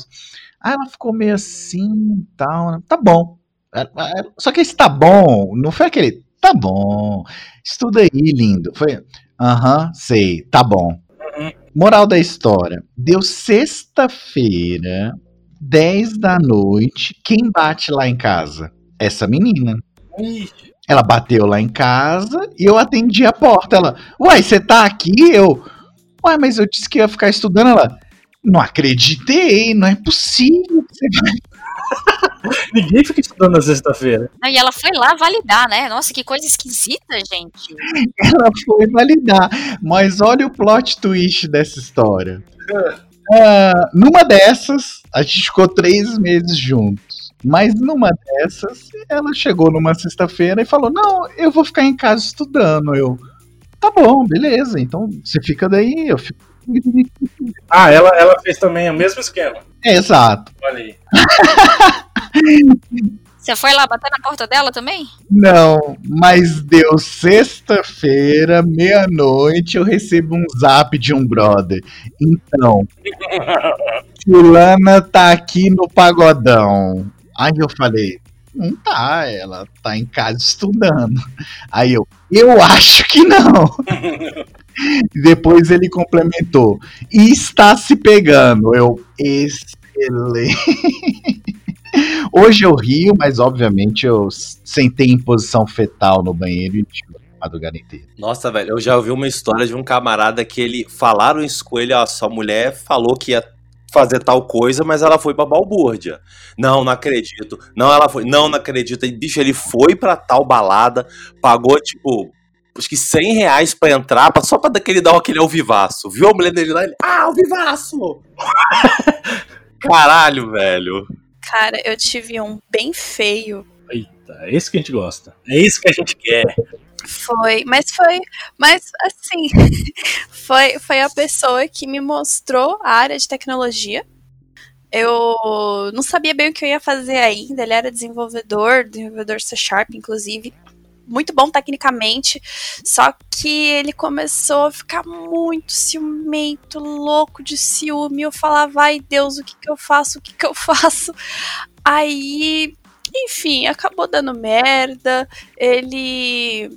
Aí ela ficou meio assim tal. né? Tá bom. É, é, Só que esse tá bom, não foi aquele, tá bom, estuda aí, lindo. Foi, aham, sei, tá bom. Moral da história: deu sexta-feira, 10 da noite. Quem bate lá em casa? Essa menina. Ih, Ela bateu lá em casa e eu atendi a porta. Ela, uai, você tá aqui? Eu, uai, mas eu disse que ia ficar estudando. Ela, não acreditei, não é possível. que você vai-" Ninguém fica estudando na sexta-feira. E ela foi lá validar, né? Nossa, que coisa esquisita, gente. Ela foi validar. Mas olha o plot twist dessa história. Ah, numa dessas, a gente ficou três meses juntos. Mas numa dessas, ela chegou numa sexta-feira e falou: Não, eu vou ficar em casa estudando. Eu, tá bom, beleza. Então você fica daí, eu fico. Ah, ela, ela fez também o mesmo esquema. Exato. Olha aí. Você foi lá bater na porta dela também? Não, mas deu sexta-feira, meia-noite, eu recebo um zap de um brother. Então, Fulana tá aqui no pagodão. Aí eu falei, não tá, ela tá em casa estudando. Aí eu, eu acho que não. Depois ele complementou, e está se pegando. Eu, excelente. Hoje eu rio, mas obviamente eu sentei em posição fetal no banheiro e madrugada inteira. Nossa, velho, eu já ouvi uma história de um camarada que ele falaram isso com ele, ó, sua mulher falou que ia fazer tal coisa, mas ela foi pra balbúrdia. Não, não acredito. Não, ela foi. Não, não acredito. E, bicho, ele foi pra tal balada, pagou, tipo, acho que 100 reais pra entrar, pra- só pra daquele dar aquele alvivaço. Viu a mulher dele lá? Ele, ah, alvivaço! Caralho, velho. Cara, eu tive um bem feio. Eita, é isso que a gente gosta. É isso que a gente quer. Foi, mas foi, mas assim, foi, foi a pessoa que me mostrou a área de tecnologia. Eu não sabia bem o que eu ia fazer ainda. Ele era desenvolvedor, desenvolvedor C Sharp, inclusive. Muito bom tecnicamente, só que ele começou a ficar muito ciumento, louco de ciúme. Eu falava, ai Deus, o que que eu faço? O que que eu faço? Aí, enfim, acabou dando merda. Ele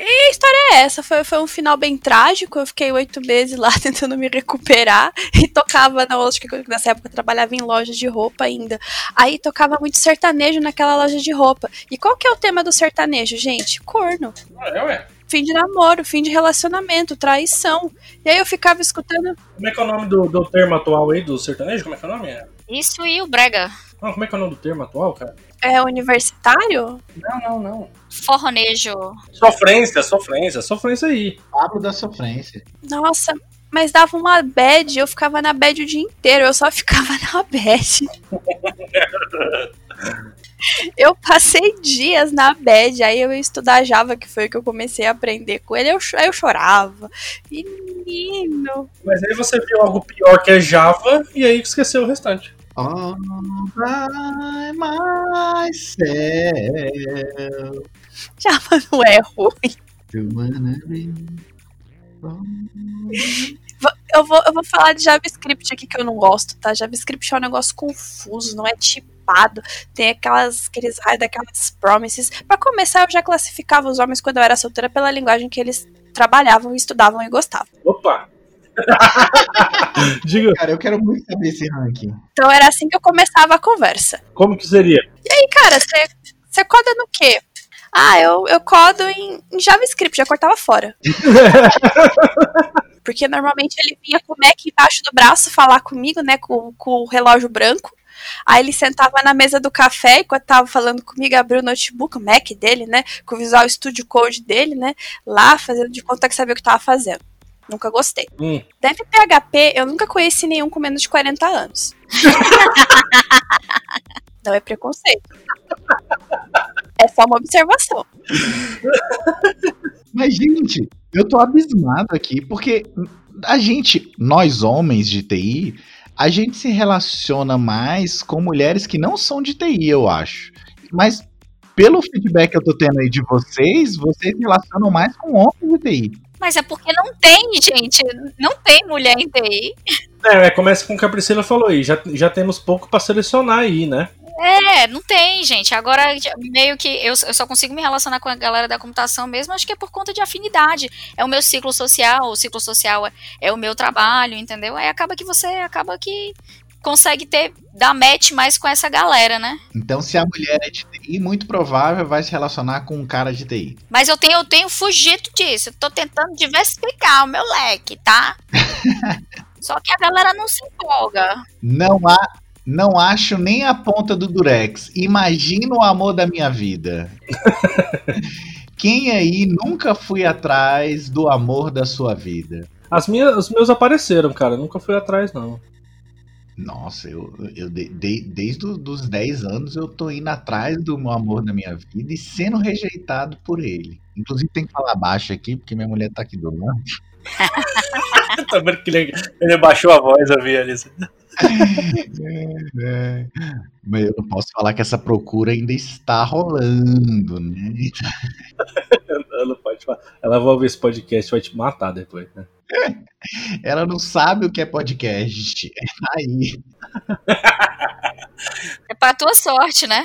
e a história é essa, foi, foi um final bem trágico. Eu fiquei oito meses lá tentando me recuperar e tocava na acho que nessa época eu trabalhava em loja de roupa ainda. Aí tocava muito sertanejo naquela loja de roupa. E qual que é o tema do sertanejo, gente? Corno. É, ué. Fim de namoro, fim de relacionamento, traição. E aí eu ficava escutando. Como é que é o nome do, do termo atual aí do sertanejo? Como é que é o nome? Isso e o brega. Não, como é que é o nome do termo atual, cara? É universitário? Não, não, não. Forronejo. Sofrência, sofrência, sofrência aí. Pablo da sofrência. Nossa, mas dava uma bad, eu ficava na bad o dia inteiro, eu só ficava na bad. Eu passei dias na bad, aí eu ia estudar Java, que foi o que eu comecei a aprender com ele, eu, aí eu chorava. Menino. Mas aí você viu algo pior que é Java e aí esqueceu o restante. Oh, by myself. Java não é ruim. Eu vou, eu vou falar de JavaScript aqui que eu não gosto, tá? JavaScript é um negócio confuso, não é tipado. Tem aquelas, aqueles raios daquelas promises. Pra começar, eu já classificava os homens quando eu era solteira pela linguagem que eles trabalhavam, estudavam e gostavam. Opa! Diga, Cara, eu quero muito saber esse ranking. Então era assim que eu começava a conversa. como que seria? E cara, você você coda no quê? Ah, eu, eu codo em, em JavaScript, já cortava fora. Porque normalmente ele vinha com o Mac embaixo do braço falar comigo, né, com, com o relógio branco. Aí ele sentava na mesa do café, enquanto tava falando comigo, abriu o notebook, o Mac dele, né, com o Visual Studio Code dele, né, lá fazendo de conta que sabia o que tava fazendo. Nunca gostei. Hum, Deve PHP, eu nunca conheci nenhum com menos de 40 anos. Não é preconceito. É só uma observação. Mas, gente, eu tô abismado aqui, porque a gente, nós homens de TI, a gente se relaciona mais com mulheres que não são de TI, eu acho. Mas, pelo feedback que eu tô tendo aí de vocês, vocês se relacionam mais com homens de TI. Mas é porque não tem, gente. Não tem mulher em TI. É, é, começa com o que a Priscila falou aí. Já, já temos pouco pra selecionar aí, né? É, não tem, gente. Agora, meio que eu, eu só consigo me relacionar com a galera da computação mesmo, acho que é por conta de afinidade. É o meu ciclo social, o ciclo social é, é o meu trabalho, entendeu? Aí acaba que você acaba que consegue ter, dar match mais com essa galera, né? Então, se a mulher é de TI, muito provável vai se relacionar com um cara de TI. Mas eu tenho, eu tenho fugido disso. Eu tô tentando diversificar o meu leque, tá? Só que a galera não se empolga. Não há. Não acho nem a ponta do Durex. Imagina o amor da minha vida. Quem aí nunca fui atrás do amor da sua vida? As minhas, os meus apareceram, cara. Nunca fui atrás, não. Nossa, eu, eu de- de- desde os 10 anos eu tô indo atrás do meu amor da minha vida e sendo rejeitado por ele. Inclusive tem que falar baixo aqui, porque minha mulher tá aqui do lado. Tá vendo que ele, ele baixou a voz, eu vi ali. É, mas eu não posso falar que essa procura ainda está rolando, né? Ela não. Ela vai ouvir esse podcast e vai te matar depois, né? Ela não sabe o que é podcast. Tá aí. É pra tua sorte, né?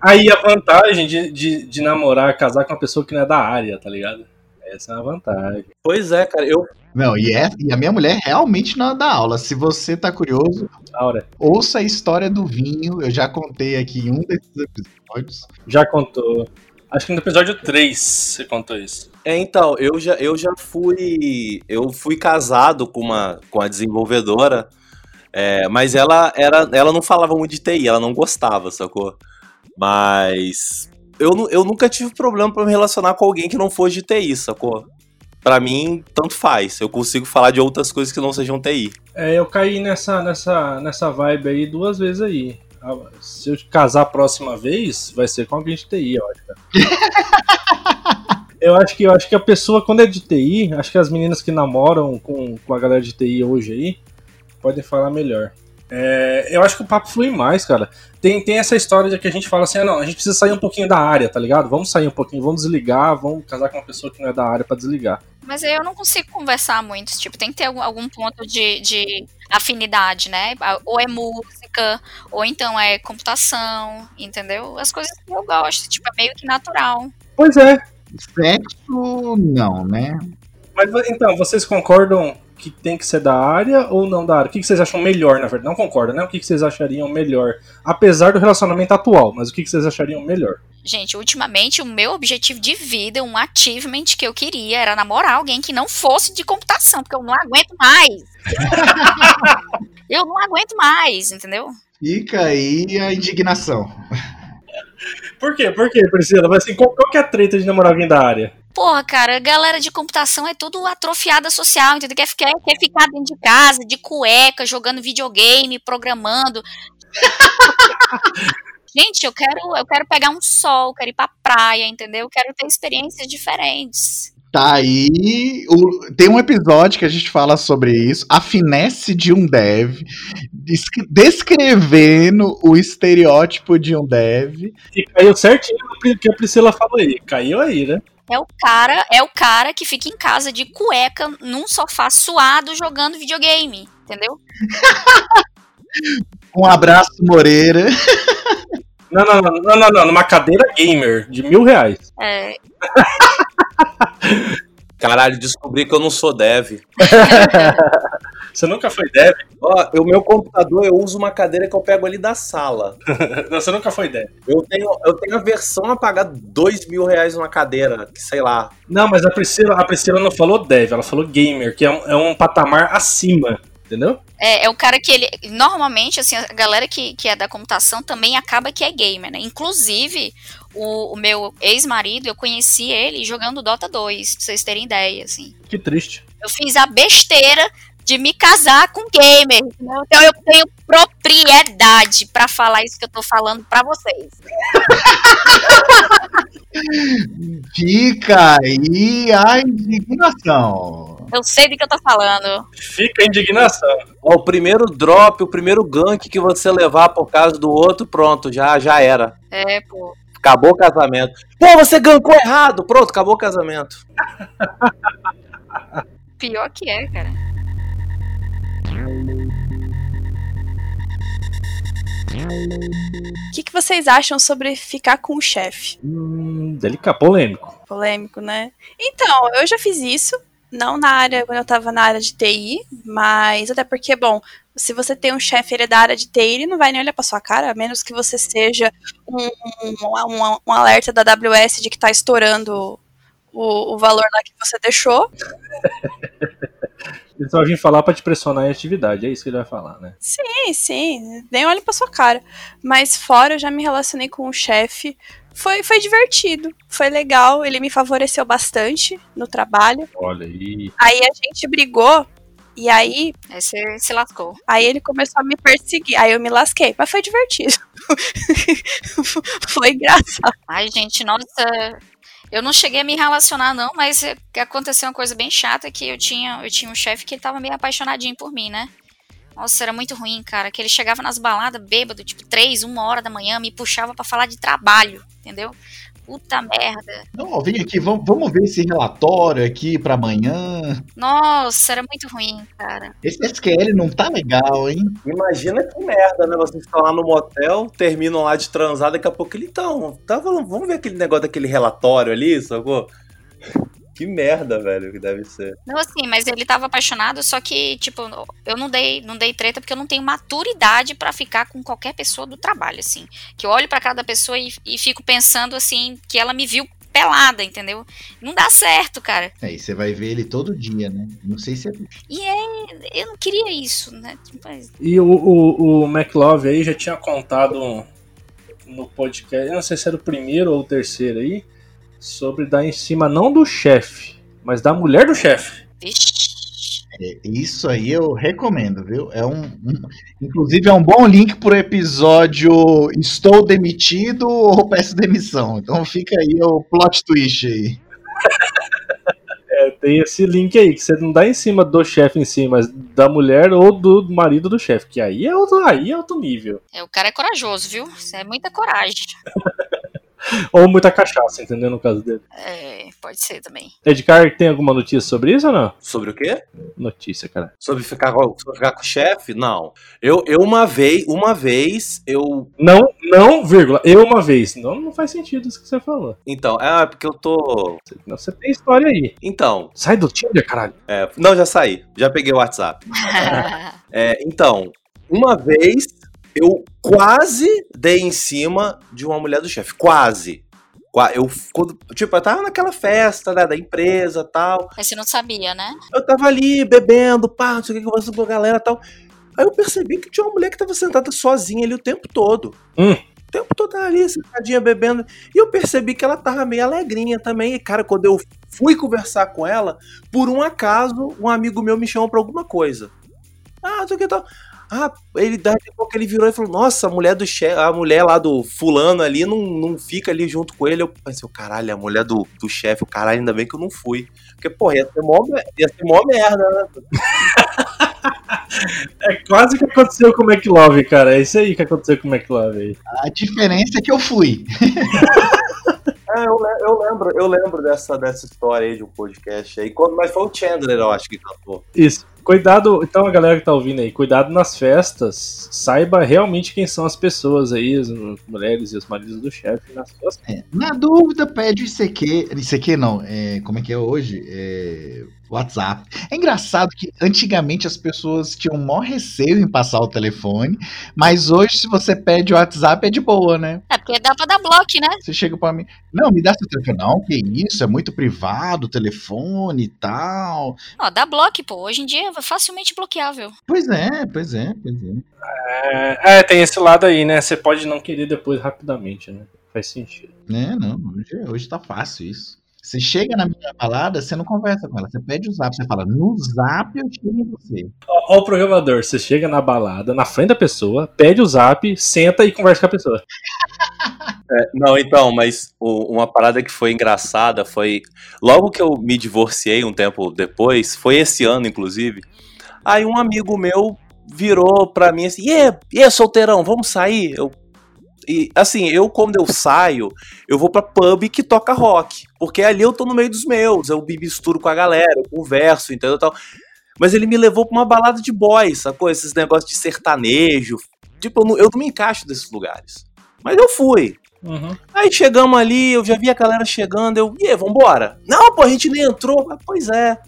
Aí a vantagem de, de, de namorar, casar com uma pessoa que não é da área, tá ligado? Essa é a vantagem. Pois é, cara, eu, Não, e, é, e a minha mulher realmente não é da aula. Se você tá curioso, Aura, ouça a história do vinho. Eu já contei aqui em um desses episódios. já contou. Acho que no episódio 3 você contou isso. É, então, eu já, eu já fui. Eu fui casado com uma com a desenvolvedora, é, mas ela, era, ela não falava muito de TI, ela não gostava, sacou? Mas eu, eu nunca tive problema pra me relacionar com alguém que não fosse de TI, sacou? Pra mim, tanto faz. Eu consigo falar de outras coisas que não sejam TI. É, eu caí nessa, nessa, nessa vibe aí duas vezes aí. Ah, Se eu casar a próxima vez, vai ser com alguém de TI, eu acho. eu acho que eu acho que a pessoa, quando é de TI, acho que as meninas que namoram com, com a galera de TI hoje aí podem falar melhor. É, eu acho que o papo flui mais, cara. Tem, tem essa história de que a gente fala assim, ah, não, a gente precisa sair um pouquinho da área, tá ligado? Vamos sair um pouquinho, vamos desligar, vamos casar com uma pessoa que não é da área pra desligar. Mas aí eu não consigo conversar muito, tipo, tem que ter algum ponto de, de afinidade, né? Ou é música, ou então é computação, entendeu? As coisas que eu gosto, tipo, é meio que natural. Pois é, Sexo, não, né? Mas então, vocês concordam que tem que ser da área ou não da área? O que que vocês acham melhor, na verdade? Não concordam, né? O que que vocês achariam melhor? Apesar do relacionamento atual, mas o que que vocês achariam melhor? Gente, ultimamente o meu objetivo de vida, um achievement que eu queria era namorar alguém que não fosse de computação, porque eu não aguento mais. eu não aguento mais, entendeu? Fica aí a indignação. Por quê? Por quê, Priscila? Mas assim, qual, qual que é a treta de namorar alguém da área? Porra, cara, a galera de computação é tudo atrofiada social, entendeu? Quer ficar, quer ficar dentro de casa, de cueca, jogando videogame, programando. Gente, eu quero, eu quero pegar um sol, quero ir pra praia, entendeu? Eu quero ter experiências diferentes. Tá aí. o- tem um episódio que a gente fala sobre isso. A finesse de um dev. descre- Descrevendo o estereótipo de um dev. E caiu certinho o que a Priscila falou aí. Caiu aí, né? É o cara, é o cara que fica em casa de cueca num sofá suado jogando videogame, entendeu? Um abraço, Moreira. Não, não, não, não, não, não, numa cadeira gamer de mil reais. É, Caralho, descobri que eu não sou dev. Você nunca foi dev? Ó, o meu computador eu uso uma cadeira que eu pego ali da sala. Não, você nunca foi dev. Eu tenho, eu tenho a versão a pagar dois mil reais numa cadeira, que sei lá. Não, mas a Priscila, a Priscila não falou dev, ela falou gamer, que é um, é um patamar acima, entendeu? é, é o cara que ele. Normalmente, assim, a galera que, que é da computação também acaba que é gamer, né? Inclusive, o, o meu ex-marido, eu conheci ele jogando Dota 2, pra vocês terem ideia, assim. Que triste. Eu fiz a besteira de me casar com gamer. entendeu? Então eu tenho propriedade pra falar isso que eu tô falando pra vocês. Fica aí a indignação. Eu sei do que eu tô falando. Fica a indignação. Ó, o primeiro drop, o primeiro gank que você levar por causa do outro, pronto, já, já era. É, pô. Acabou o casamento. Pô, você gankou errado. Pronto, acabou o casamento. Pior que é, cara. O que, que vocês acham sobre ficar com o chefe? Hum, delicado, polêmico. Polêmico, né? Então, eu já fiz isso. Não na área, quando eu tava na área de TI, mas até porque, bom, se você tem um chefe, ele é da área de TI, ele não vai nem olhar pra sua cara, a menos que você seja um, um, um- alerta da AWS de que tá estourando o, o valor lá que você deixou. Ele só vim falar pra te pressionar em atividade, é isso que ele vai falar, né? Sim, sim, nem olhe pra sua cara. Mas fora, eu já me relacionei com o chefe. Foi, foi divertido, foi legal, ele me favoreceu bastante no trabalho. Olha aí. Aí a gente brigou, e aí, Aí você se lascou. aí ele começou a me perseguir. Aí eu me lasquei, mas foi divertido. foi engraçado. Ai, gente, nossa. Eu não cheguei a me relacionar, não, mas é aconteceu uma coisa bem chata que eu tinha, eu tinha um chefe que ele tava meio apaixonadinho por mim, né? Nossa, era muito ruim, cara. Que ele chegava nas baladas bêbado, tipo, três, uma hora da manhã, me puxava pra falar de trabalho, entendeu? Puta merda. Não, vem aqui, vamos, vamos ver esse relatório aqui pra amanhã. Nossa, era muito ruim, cara. Esse SQL não tá legal, hein? Imagina que merda, né? Vocês estão lá no motel, terminam lá de transar, daqui a pouco ele então. Tá, falando, vamos ver aquele negócio daquele relatório ali, sacou? Que merda, velho, que deve ser. Não, assim, mas ele tava apaixonado, só que, tipo, eu não dei, não dei treta porque eu não tenho maturidade pra ficar com qualquer pessoa do trabalho, assim. Que eu olho pra cara da pessoa e, e fico pensando, assim, que ela me viu pelada, entendeu? Não dá certo, cara. Aí você vai ver ele todo dia, né? Não sei se é. E é, eu não queria isso, né? Tipo, E o, o, o McLove aí já tinha contado no podcast, eu não sei se era o primeiro ou o terceiro aí, sobre dar em cima não do chefe, mas da mulher do chefe. É, Isso aí eu recomendo, viu? É um, um- inclusive é um bom link pro episódio Estou demitido ou peço demissão. Então fica aí o plot twist aí. É, tem esse link aí, que você não dá em cima do chefe em si, mas da mulher ou do marido do chefe, que aí é outro, aí é outro nível. É, o cara é corajoso, viu? Isso é muita coragem. Ou muita cachaça, entendeu? No caso dele. É, pode ser também. Edgar, tem alguma notícia sobre isso ou não? Sobre o quê? Notícia, cara. Sobre ficar, com- sobre ficar com o chefe? Não. Eu, eu uma vez, uma vez, eu. Não, não, vírgula, eu uma vez. Não, não faz sentido isso que você falou. Então, é porque eu tô. Não, Você tem história aí. Então, Sai do Tinder, caralho. é, não, já saí. Já peguei o WhatsApp. É, então, uma vez eu quase dei em cima de uma mulher do chefe. Quase. Qua- Eu, quando, tipo, eu tava naquela festa né, da empresa tal. Mas você não sabia, né? Eu tava ali bebendo, pá, não sei o que, conversando com a galera e tal. Aí eu percebi que tinha uma mulher que tava sentada sozinha ali o tempo todo. Hum. O tempo todo ali, sentadinha, bebendo. E eu percebi que ela tava meio alegrinha também. E, cara, quando eu fui conversar com ela, por um acaso, um amigo meu me chamou pra alguma coisa. Ah, não sei o que tal. Ah, ele daqui a pouco ele virou e falou: Nossa, a mulher do chefe, a mulher lá do fulano ali não, não fica ali junto com ele. Eu pensei, caralho, a mulher do, do chefe, o caralho, ainda bem que eu não fui. Porque, porra, ia ser mó, ia ser mó merda, né? É quase o que aconteceu com o McLove, cara. É isso aí que aconteceu com o McLove aí. A diferença é que eu fui. É, eu, eu lembro, eu lembro dessa, dessa história aí de um podcast aí. Quando, mas foi o Chandler, eu acho, que cantou. Isso. Cuidado, então a galera que tá ouvindo aí, cuidado nas festas, saiba realmente quem são as pessoas aí, as mulheres e os maridos do chefe nas suas É, na dúvida, pede o ICQ. ICQ não, é, como é que é hoje? É, WhatsApp. É engraçado que antigamente as pessoas tinham maior receio em passar o telefone, mas hoje, se você pede o WhatsApp, é de boa, né? É porque dá pra dar bloco, né? Você chega pra mim, não, me dá seu telefone. Não, que isso, é muito privado o telefone e tal. Ó, dá bloco, pô. Hoje em dia é facilmente bloqueável. Pois é, pois é, pois é. É, é, tem esse lado aí, né? Você pode não querer depois rapidamente, né? Faz sentido. Né, não, hoje, hoje tá fácil isso. Você chega na minha balada, você não conversa com ela, você pede o zap, você fala, no zap eu chego em você. Ó, ó o programador, você chega na balada, na frente da pessoa, pede o zap, senta e conversa com a pessoa. Não, então, mas o- uma parada que foi engraçada foi. Logo que eu me divorciei um tempo depois, foi esse ano, inclusive. Aí um amigo meu virou pra mim assim: e yeah, yeah, solteirão, vamos sair? Eu, e assim, eu quando eu saio, eu vou pra pub que toca rock. Porque ali eu tô no meio dos meus, eu me misturo com a galera, eu converso, entendeu? Tal. Mas ele me levou pra uma balada de boys, sacou? Esses negócios de sertanejo. Tipo, eu não, eu não me encaixo desses lugares. Mas eu fui. Uhum. Aí chegamos ali, eu já vi a galera chegando, eu, e aí, vambora? Não, pô, a gente nem entrou. Ah, Pois é.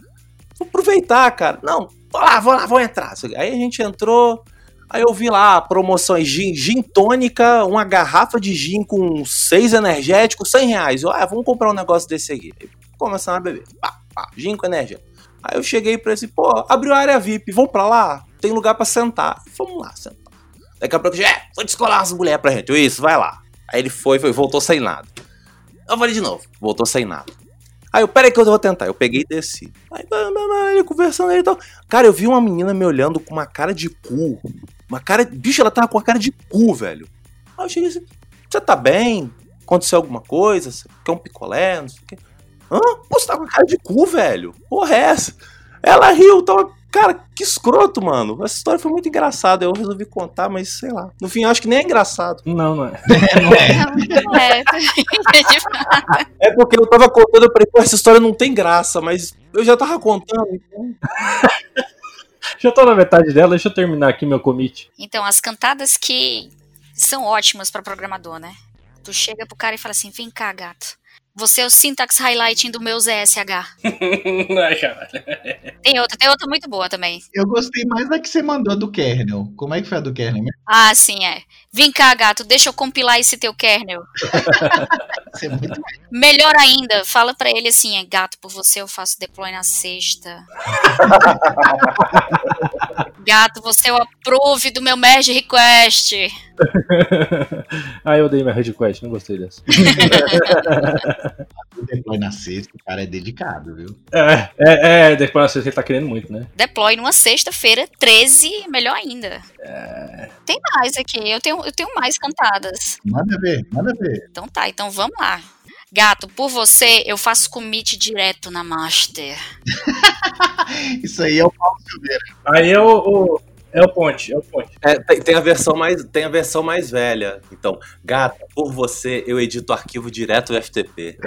Vou aproveitar, cara. Não, vou lá, vou lá, vou entrar. Aí a gente entrou, aí eu vi lá promoções gin, gin tônica, uma garrafa de gin com seis energéticos, 100 reais. Eu, ah, vamos comprar um negócio desse aqui. Aí começamos a beber. Pá, pá, gin com energético. Aí eu cheguei pra esse, pô, abriu a área VIP, vamos pra lá? Tem lugar pra sentar. Vamos lá, sentar. Daqui a pouco, é, vou descolar as mulheres pra gente. Eu, Isso, vai lá. Aí ele foi, foi, voltou sem nada. Eu falei de novo, voltou sem nada. Aí eu, peraí que eu vou tentar. Eu peguei e desci. Aí, conversando aí e tal. Cara, eu vi uma menina me olhando com uma cara de cu. Uma cara. Bicho, ela tava com a cara de cu, velho. Aí eu cheguei assim: você tá bem? Aconteceu alguma coisa? Você quer um picolé? Não sei o quê. Hã? Pô, você tá com a cara de cu, velho. Porra, é essa? Ela riu, tava. Cara, que escroto, mano. Essa história foi muito engraçada. Eu resolvi contar, mas sei lá. No fim, eu acho que nem é engraçado. Não, não é. não é? Não, não é. É porque eu tava contando, eu falei, pô, essa história não tem graça, mas eu já tava contando. Então... Já tô na metade dela, deixa eu terminar aqui meu commit. Então, as cantadas que são ótimas pra programador, né? Tu chega pro cara e fala assim: vem cá, gato. Você é o syntax highlighting do meu ZSH. Ai, caralho. Tem outra, tem outra muito boa também. Eu gostei mais da que você mandou do kernel. Como é que foi a do kernel? mesmo? Ah, sim, é. Vem cá, gato, deixa eu compilar esse teu kernel. É muito Melhor ainda, fala pra ele assim, é gato, por você eu faço deploy na sexta. gato, você é o approve do meu merge request. ah, eu dei minha red quest, não gostei dessa. O deploy na sexta, o cara é dedicado, viu? É, é, é depois você tá querendo muito, né? Deploy numa sexta-feira, 13, melhor ainda. Tem mais aqui, eu tenho, eu tenho mais cantadas. Manda ver, manda ver. Então tá, então vamos lá. Gato, por você eu faço commit direto na master. Isso aí é o Paulo Silveira. Aí é o, o- é o ponte, é o ponte. É, tem, tem a versão mais, tem a versão mais velha. Então, gata, por você eu edito arquivo direto do FTP.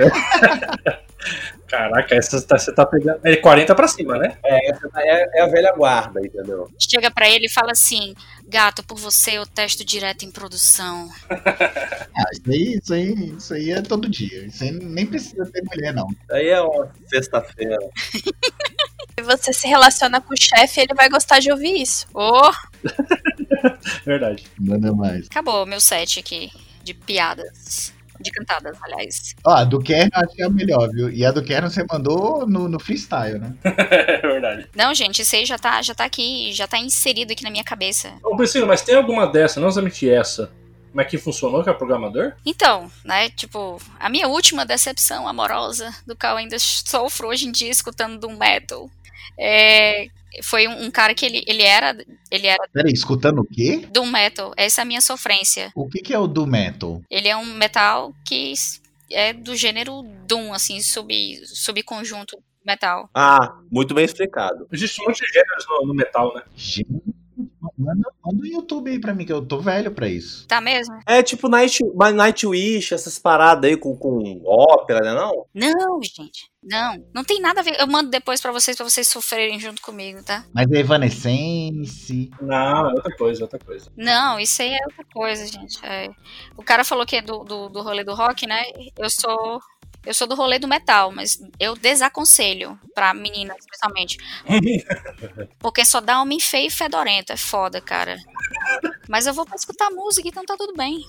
Caraca, essa tá- você tá pegando. É 40 pra cima, né? É, essa é, é a velha guarda, entendeu? Chega pra ele e fala assim: Gato, por você eu testo direto em produção. Ah, isso aí, isso aí, isso aí é todo dia. Isso aí nem precisa ter mulher, não. Aí é uma sexta-feira. Se você se relaciona com o chefe, ele vai gostar de ouvir isso. Ô, Verdade. Manda mais. acabou meu set aqui de piadas. De cantadas, aliás. Ó, a do Kern eu acho que é a melhor, viu? E a do Kern você mandou no, no freestyle, né? É verdade. Não, gente, isso aí já tá, já tá aqui, já tá inserido aqui na minha cabeça. Ô, Priscila, mas tem alguma dessa, não exatamente essa, mas que funcionou que é programador? Então, né, tipo, a minha última decepção amorosa do qual ainda sofro hoje em dia escutando do metal. É, foi um, um cara que ele, ele era ele era Peraí, escutando o quê? do metal. Essa é a minha sofrência. O que, que é o do metal? Ele é um metal que é do gênero Doom, assim, sub, subconjunto metal. Ah, muito bem explicado. Existe um monte de gêneros no, no metal, né? Gente, manda, manda o YouTube aí pra mim, que eu tô velho pra isso. Tá mesmo? É tipo Night, Nightwish, essas paradas aí com, com ópera, né não? Não, gente. Não, não tem nada a ver. Eu mando depois pra vocês, pra vocês sofrerem junto comigo, tá? Mas é Evanescence. Não, é outra coisa, é outra coisa. Não, isso aí é outra coisa, gente. É. O cara falou que é do, do, do rolê do rock, né? Eu sou. Eu sou do rolê do metal, mas eu desaconselho pra meninas, especialmente. Porque só dá homem feio e fedorento. É foda, cara. Mas eu vou pra escutar música, então tá tudo bem.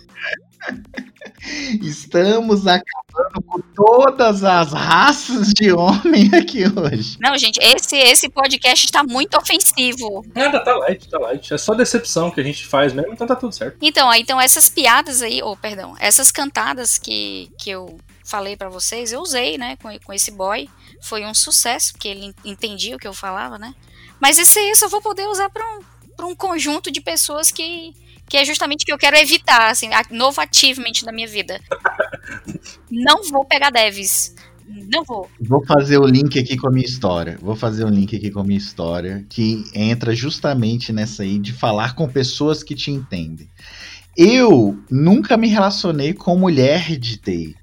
Estamos acabando com todas as raças de homem aqui hoje. Não, gente, esse, esse podcast está muito ofensivo. Nada, tá light, tá light. É só decepção que a gente faz mesmo, então tá tudo certo. Então, então essas piadas aí, ou perdão, essas cantadas que, que eu falei pra vocês, eu usei, né, com, com esse boy. Foi um sucesso, porque ele en- entendia o que eu falava, né? Mas esse aí eu só vou poder usar pra um, pra um conjunto de pessoas que, que é justamente o que eu quero evitar, assim, a- novo achievement da minha vida. Não vou pegar devs. Não vou. Vou fazer o link aqui com a minha história. Vou fazer o link aqui com a minha história, que entra justamente nessa aí de falar com pessoas que te entendem. Eu nunca me relacionei com mulher de TI.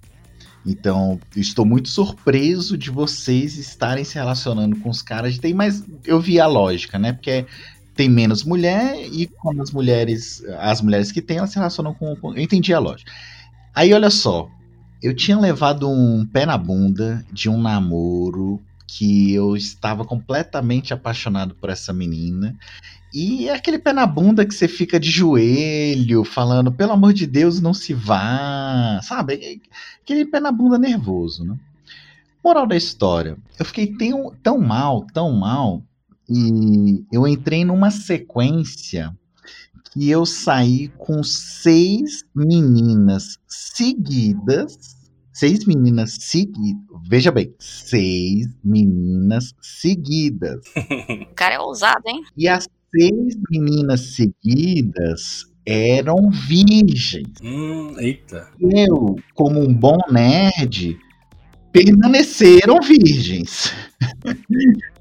Então, estou muito surpreso de vocês estarem se relacionando com os caras de TI, mas eu vi a lógica, né? Porque tem menos mulher e quando as mulheres, as mulheres que têm, elas se relacionam com, com eu entendi a lógica. Aí olha só, eu tinha levado um pé na bunda de um namoro que eu estava completamente apaixonado por essa menina. E é aquele pé na bunda que você fica de joelho, falando, pelo amor de Deus, não se vá. Sabe? Aquele pé na bunda nervoso, né? Moral da história, eu fiquei tão, tão mal, tão mal, e eu entrei numa sequência que eu saí com seis meninas seguidas. Seis meninas seguidas. Veja bem, seis meninas seguidas. O cara é ousado, hein? E as seis meninas seguidas eram virgens. Hum, eita. Eu, como um bom nerd, permaneceram virgens.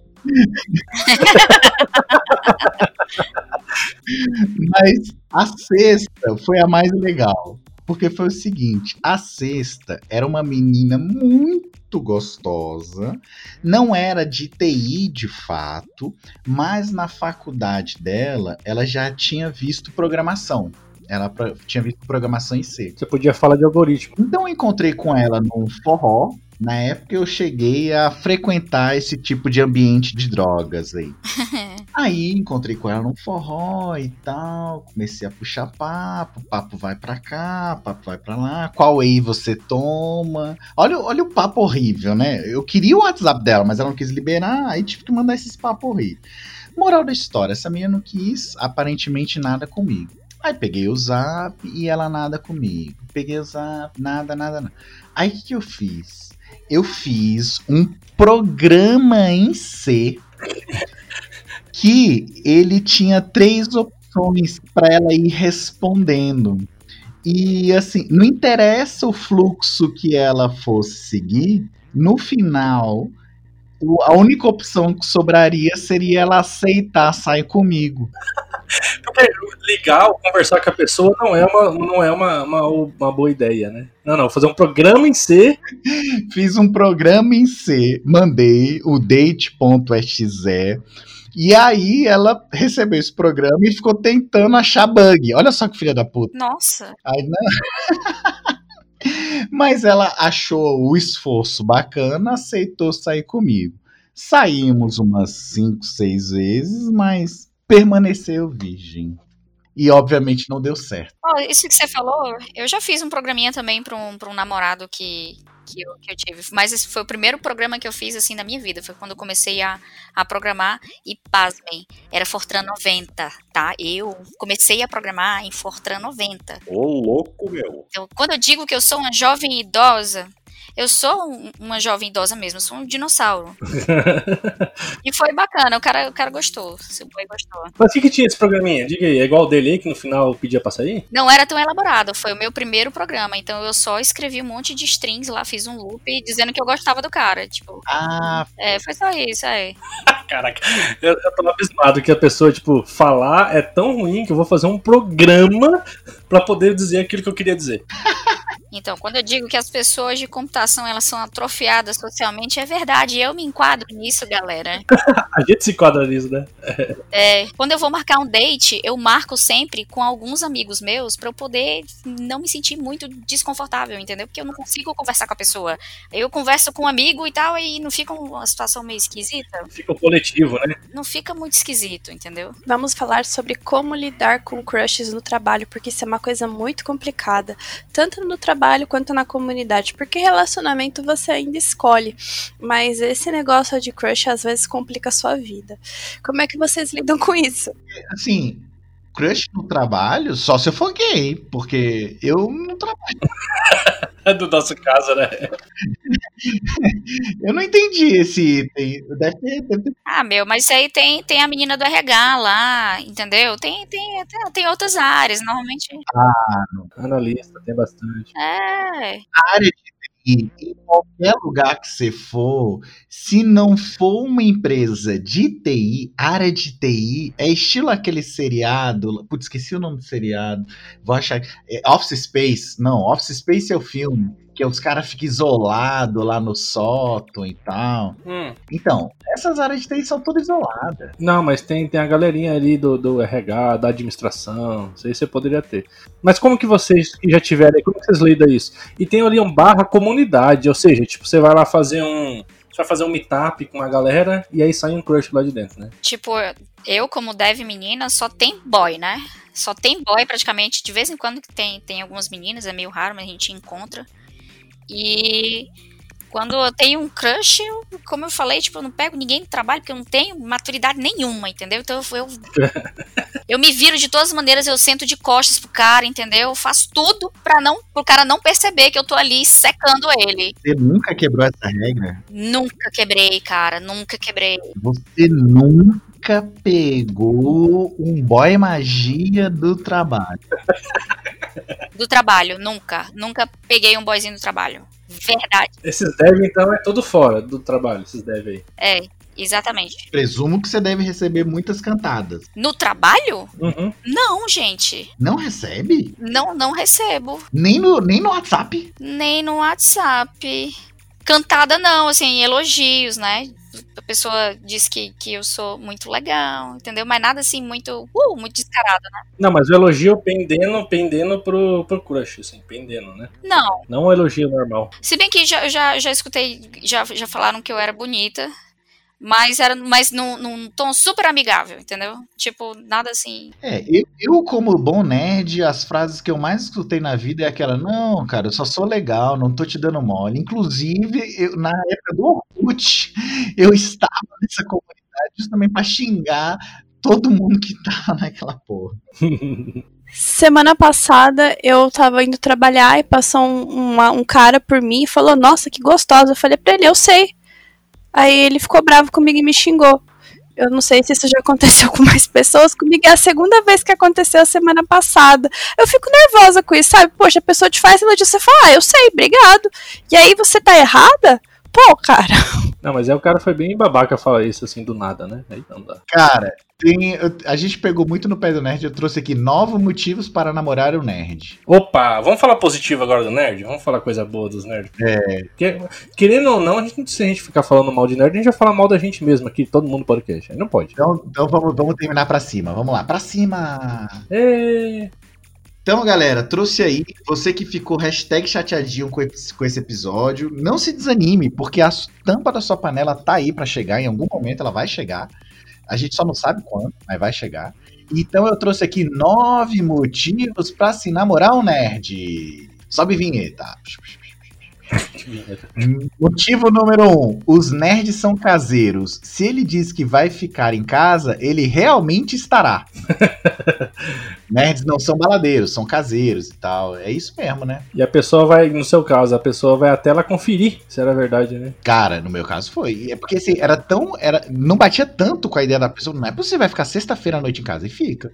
Mas a sexta foi a mais legal. Porque foi o seguinte: a sexta era uma menina muito gostosa, não era de TI de fato, mas na faculdade dela ela já tinha visto programação. Ela pra- tinha visto programação em C. Você podia falar de algoritmo. Então eu encontrei com ela num forró. Na época eu cheguei a frequentar esse tipo de ambiente de drogas aí. Aí encontrei com ela num forró e tal, comecei a puxar papo, papo vai pra cá, papo vai pra lá, qual whey você toma? Olha, olha o papo horrível, né? Eu queria o WhatsApp dela, mas ela não quis liberar, aí tive que mandar esses papos horríveis. Moral da história, essa menina não quis aparentemente nada comigo. Aí peguei o zap e ela nada comigo. Peguei o zap, nada, nada, nada. Aí o que, que eu fiz? Eu fiz um programa em C que ele tinha três opções para ela ir respondendo. E assim, não interessa o fluxo que ela fosse seguir, no final, a única opção que sobraria seria ela aceitar sair comigo. Porque ligar ou conversar com a pessoa não é uma, não é uma, uma, uma boa ideia, né? Não, não, fazer um programa em C. Fiz um programa em C, mandei o date.exe. E aí ela recebeu esse programa e ficou tentando achar bug. Olha só que filha da puta. Nossa, Aí, né? Mas ela achou o esforço bacana, aceitou sair comigo. Saímos umas 5, 6 vezes, mas permaneceu virgem. E obviamente não deu certo. Ó, isso que você falou, eu já fiz um programinha também pra um, pra um namorado que, que, eu, que eu tive. Mas esse foi o primeiro programa que eu fiz assim na minha vida. Foi quando eu comecei a, a programar e pasmem, era Fortran 90, tá? Eu comecei a programar em Fortran 90. Ô, louco, meu. Então, quando eu digo que eu sou uma jovem idosa, eu sou um- uma jovem idosa mesmo, eu sou um dinossauro. e foi bacana, o cara, o cara gostou. O seu boy gostou. Mas o que, que tinha esse programinha? Diga aí, é igual o dele aí que no final pedia pra sair? Não era tão elaborado, foi o meu primeiro programa, então eu só escrevi um monte de strings lá, fiz um loop dizendo que eu gostava do cara. Tipo, Ah, é, foi só isso, é. Caraca, eu, eu tô abismado que a pessoa, tipo, falar é tão ruim que eu vou fazer um programa pra poder dizer aquilo que eu queria dizer. Então, quando eu digo que as pessoas de computação elas são atrofiadas socialmente, é verdade. Eu me enquadro nisso, galera. A gente se enquadra nisso, né? É, quando eu vou marcar um date, eu marco sempre com alguns amigos meus pra eu poder não me sentir muito desconfortável, entendeu? Porque eu não consigo conversar com a pessoa. Eu converso com um amigo e tal, e não fica uma situação meio esquisita. Fica o coletivo, né? Não fica muito esquisito, entendeu? Vamos falar sobre como lidar com crushes no trabalho, porque isso é uma coisa muito complicada, tanto no trabalho quanto na comunidade, porque relacionamento você ainda escolhe, mas esse negócio de crush às vezes complica a sua vida. Como é que vocês lidam com isso? assim, crush no trabalho, só se eu for gay, porque eu não trabalho. É do nosso caso, né? Eu não entendi esse item. Deve ter, deve ter Ah, meu, mas isso aí tem, tem a menina do RH lá, entendeu? Tem, tem, tem, tem outras áreas, normalmente. Analista, tem bastante. É. área de TI, em qualquer lugar que você for, se não for uma empresa de TI, área de TI, é estilo aquele seriado. Putz, esqueci o nome do seriado. Vou achar. é Office Space. Não, Office Space é o filme. Que os caras ficam isolados lá no sótão e tal. Hum. Então, essas áreas de TI são todas isoladas. Não, mas tem, tem a galerinha ali do, do RH, da administração, isso aí você poderia ter. Mas como que vocês que já tiveram aí, como que vocês lidam isso? E tem ali um barra comunidade, ou seja, tipo, você vai lá fazer um. Você vai fazer um meetup com a galera e aí sai um crush lá de dentro, né? Tipo, eu, como dev menina, só tem boy, né? Só tem boy praticamente. De vez em quando que tem, tem algumas meninas, é meio raro, mas a gente encontra. E quando eu tenho um crush, eu, como eu falei, tipo, eu não pego ninguém do trabalho, porque eu não tenho maturidade nenhuma, entendeu? Então eu, eu, me viro de todas as maneiras, eu sento de costas pro cara, entendeu? Eu faço tudo pra não, pro cara não perceber que eu tô ali secando ele. Você nunca quebrou essa regra? Nunca quebrei, cara, nunca quebrei. Você nunca pegou um boy magia do trabalho. Do trabalho, nunca. Nunca peguei um boyzinho do trabalho. Verdade. Esses dev, então, é todo fora do trabalho, esses dev aí. É, exatamente. Presumo que você deve receber muitas cantadas. No trabalho? Uhum. Não, gente. Não recebe? Não, não recebo. Nem no, nem no WhatsApp? Nem no WhatsApp. Cantada não, assim, elogios, né? A pessoa diz que, que eu sou muito legal, entendeu? Mas nada assim muito, uh, muito descarado, né? Não, mas o elogio pendendo, pendendo pro, pro crush, assim, pendendo, né? Não. Não um elogio normal. Se bem que já, já, já escutei, já, já falaram que eu era bonita, mas era mas num, num tom super amigável, entendeu? Tipo, nada assim. É, eu, eu, como bom nerd, as frases que eu mais escutei na vida é aquela, não, cara, eu só sou legal, não tô te dando mole. Inclusive, eu, na época do Orkut, eu estava nessa comunidade justamente pra xingar todo mundo que tava naquela porra. Semana passada eu tava indo trabalhar e passou um, uma- um cara por mim e falou, nossa, que gostosa. Eu falei pra ele, eu sei. Aí ele ficou bravo comigo e me xingou. Eu não sei se isso já aconteceu com mais pessoas. Comigo é a segunda vez que aconteceu a semana passada. Eu fico nervosa com isso, sabe? Poxa, a pessoa te faz elogio, você fala, ah, eu sei, obrigado. E aí você tá errada? Pô, cara. Não, mas aí o cara foi bem babaca falar isso assim do nada, né? Aí não dá. Cara, tem, a gente pegou muito no pé do nerd, eu trouxe aqui nove motivos para namorar o nerd. Opa, vamos falar positivo agora do nerd? Vamos falar coisa boa dos nerds? É. Porque, querendo ou não, a gente, se a gente ficar falando mal de nerd, a gente vai falar mal da gente mesmo aqui, todo mundo podcast. Aí não pode. Então, então vamos, vamos terminar pra cima. Vamos lá, pra cima! É... Então, galera, trouxe aí. Você que ficou chateadinho com esse, com esse episódio, não se desanime, porque a tampa da sua panela tá aí pra chegar. Em algum momento ela vai chegar. A gente só não sabe quando, mas vai chegar. Então eu trouxe aqui nove motivos pra se namorar um nerd. Sobe vinheta. Motivo número um: os nerds são caseiros. Se ele diz que vai ficar em casa, ele realmente estará. nerds não são baladeiros, são caseiros e tal. É isso mesmo, né? E a pessoa vai, no seu caso, a pessoa vai até lá conferir se era verdade, né? Cara, no meu caso foi. É porque assim, era tão. Era, não batia tanto com a ideia da pessoa. Não é possível, vai ficar sexta-feira à noite em casa. E fica.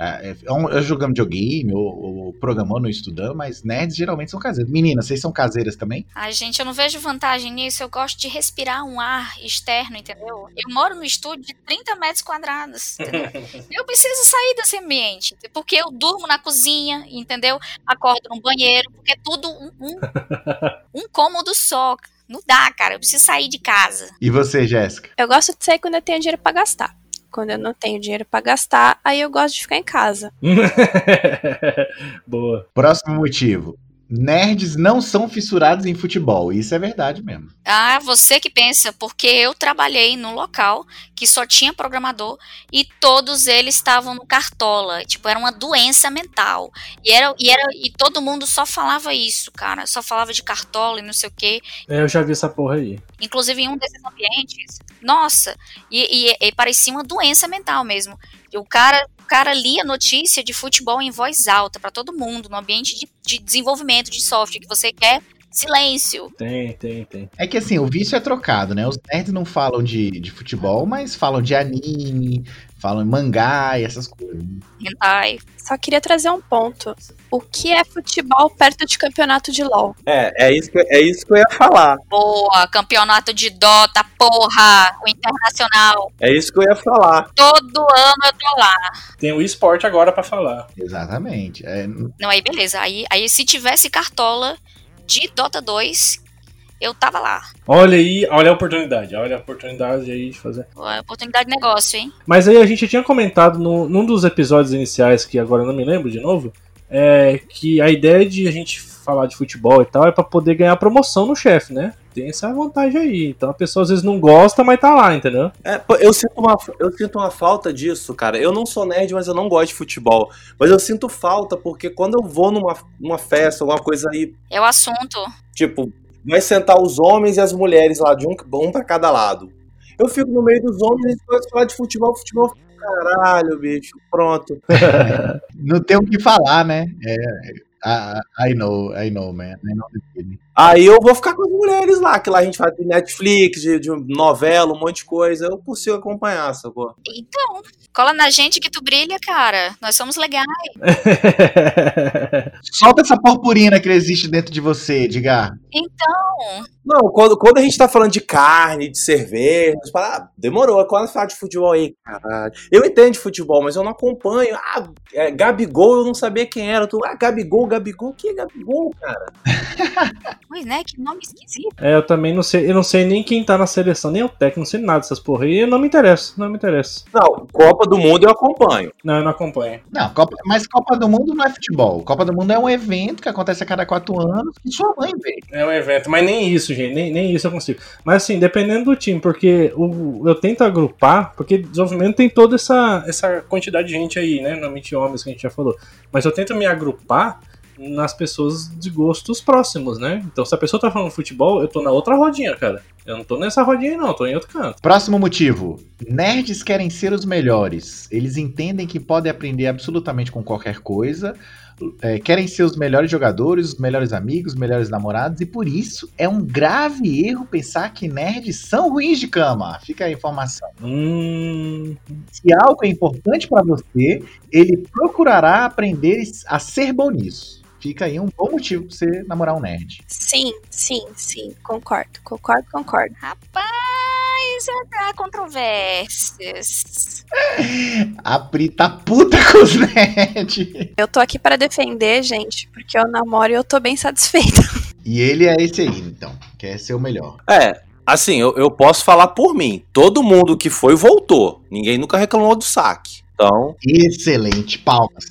É, é, um- eu jogando videogame, ou, ou programando, ou estudando, mas nerds geralmente são caseiros. Meninas, vocês são caseiras também? Ai, gente, eu não vejo vantagem nisso. Eu gosto de respirar um ar externo, entendeu? Eu moro no estúdio de 30 metros quadrados, entendeu? Eu preciso sair desse ambiente, porque eu durmo na cozinha, entendeu? Acordo no banheiro, porque é tudo um, um, um cômodo só. Não dá, cara. Eu preciso sair de casa. E você, Jéssica? Eu gosto de sair quando eu tenho dinheiro pra gastar. Quando eu não tenho dinheiro pra gastar, aí eu gosto de ficar em casa. Boa. Próximo motivo. Nerds não são fissurados em futebol. Isso é verdade mesmo. Ah, você que pensa, porque eu trabalhei num local que só tinha programador e todos eles estavam no cartola. Tipo, era uma doença mental. E, era, e, era, e todo mundo só falava isso, cara. Só falava de cartola e não sei o quê. É, eu já vi essa porra aí. Inclusive em um desses ambientes. Nossa, e, e- e parecia uma doença mental mesmo. O cara, o cara lia notícia de futebol em voz alta pra todo mundo, no ambiente de, de desenvolvimento de software que você quer. Silêncio. Tem, tem, tem. É que assim, o vício é trocado, né? Os nerds não falam de, de futebol, mas falam de anime, falam em mangá e essas coisas. Hentai. Só queria trazer um ponto. O que é futebol perto de campeonato de LOL? É, é isso, que, é isso que eu ia falar. Boa, campeonato de Dota, porra, o internacional. É isso que eu ia falar. Todo ano eu tô lá. Tem o esporte agora pra falar. Exatamente. É, Não, aí beleza. Aí, aí se tivesse cartola de Dota 2, eu tava lá. Olha aí, olha a oportunidade. Olha a oportunidade aí de fazer. Boa, Oportunidade de negócio, hein? Mas aí a gente tinha comentado no, num dos episódios iniciais, que agora eu não me lembro de novo, é que a ideia de a gente falar de futebol e tal é pra poder ganhar promoção no chefe, né? Tem essa vantagem aí. Então a pessoa às vezes não gosta, mas tá lá, entendeu? É, eu, sinto uma, eu sinto uma falta disso, cara. Eu não sou nerd, mas eu não gosto de futebol. Mas eu sinto falta porque quando eu vou numa, numa festa, alguma coisa aí, É o assunto. tipo, vai sentar os homens e as mulheres lá, de um, um pra cada lado. Eu fico no meio dos homens e a falar de futebol, futebol. Caralho, bicho, pronto. não tem o que falar, né? É, I, I know, I know, man. I know. Aí eu vou ficar com as mulheres lá, que lá a gente faz de Netflix, de, de novela, um monte de coisa. Eu consigo acompanhar, sacou? Então, cola na gente que tu brilha, cara. Nós somos legais. Solta essa purpurina que existe dentro de você, Edgar. Então, Não, quando, quando a gente tá falando de carne, de cerveja, você fala, ah, demorou. Quando fala de futebol aí, caralho. Eu entendo de futebol, mas eu não acompanho. Ah, é, Gabigol, eu não sabia quem era. Tu, ah, Gabigol, Gabigol, que é Gabigol, cara? Pois né, que nome esquisito. É, eu também não sei, eu não sei nem quem tá na seleção, nem o técnico, não sei nada dessas porra. E não me interessa, não me interessa. Não, Copa do Mundo eu acompanho. Não, eu não acompanho. Não, Copa, mas Copa do Mundo não é futebol. Copa do Mundo é um evento que acontece a cada quatro anos que sua mãe vê. É um evento, mas nem isso, gente, nem, nem isso eu consigo. Mas assim, dependendo do time, porque o, eu tento agrupar, porque desenvolvimento tem toda essa, essa quantidade de gente aí, né? Normalmente homens que a gente já falou. Mas eu tento me agrupar nas pessoas de gostos próximos, né? Então, se a pessoa tá falando futebol, eu tô na outra rodinha, cara. Eu não tô nessa rodinha, não, tô em outro canto. Próximo motivo. Nerds querem ser os melhores. Eles entendem que podem aprender absolutamente com qualquer coisa. É, querem ser os melhores jogadores, os melhores amigos, os melhores namorados. E por isso é um grave erro pensar que nerds são ruins de cama. Fica a informação. Hum. Se algo é importante pra você, ele procurará aprender a ser bom nisso. Fica aí um bom motivo pra você namorar um nerd. Sim, sim, sim. Concordo, concordo, concordo. Rapaz, há controvérsias. A Pri tá puta com os nerds. Eu tô aqui para defender, gente, porque eu namoro e eu tô bem satisfeita. E ele é esse aí, então. Quer ser o melhor. É, assim, eu, eu posso falar por mim. Todo mundo que foi, voltou. Ninguém nunca reclamou do saque. Então, Excelente, palmas.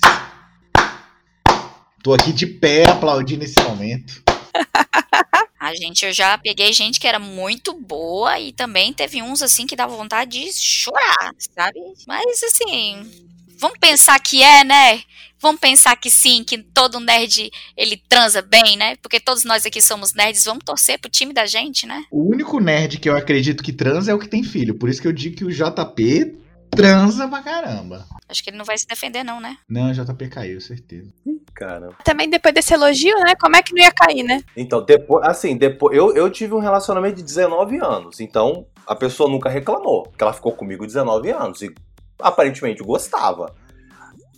Tô aqui de pé aplaudindo esse momento. Gente, eu já peguei gente que era muito boa e também teve uns assim que dava vontade de chorar, sabe? Mas assim, vamos pensar que é, né? Vamos pensar que sim, que todo nerd ele transa bem, né? Porque todos nós aqui somos nerds, vamos torcer pro time da gente, né? O único nerd que eu acredito que transa é o que tem filho. Por isso que eu digo que o JP transa pra caramba. Acho que ele não vai se defender, não, né? Não, o JP caiu, certeza. cara. Também depois desse elogio, né? Como é que não ia cair, né? Então, depois, assim, depois eu, eu tive um relacionamento de 19 anos. Então, a pessoa nunca reclamou. Porque ela ficou comigo 19 anos. E aparentemente gostava.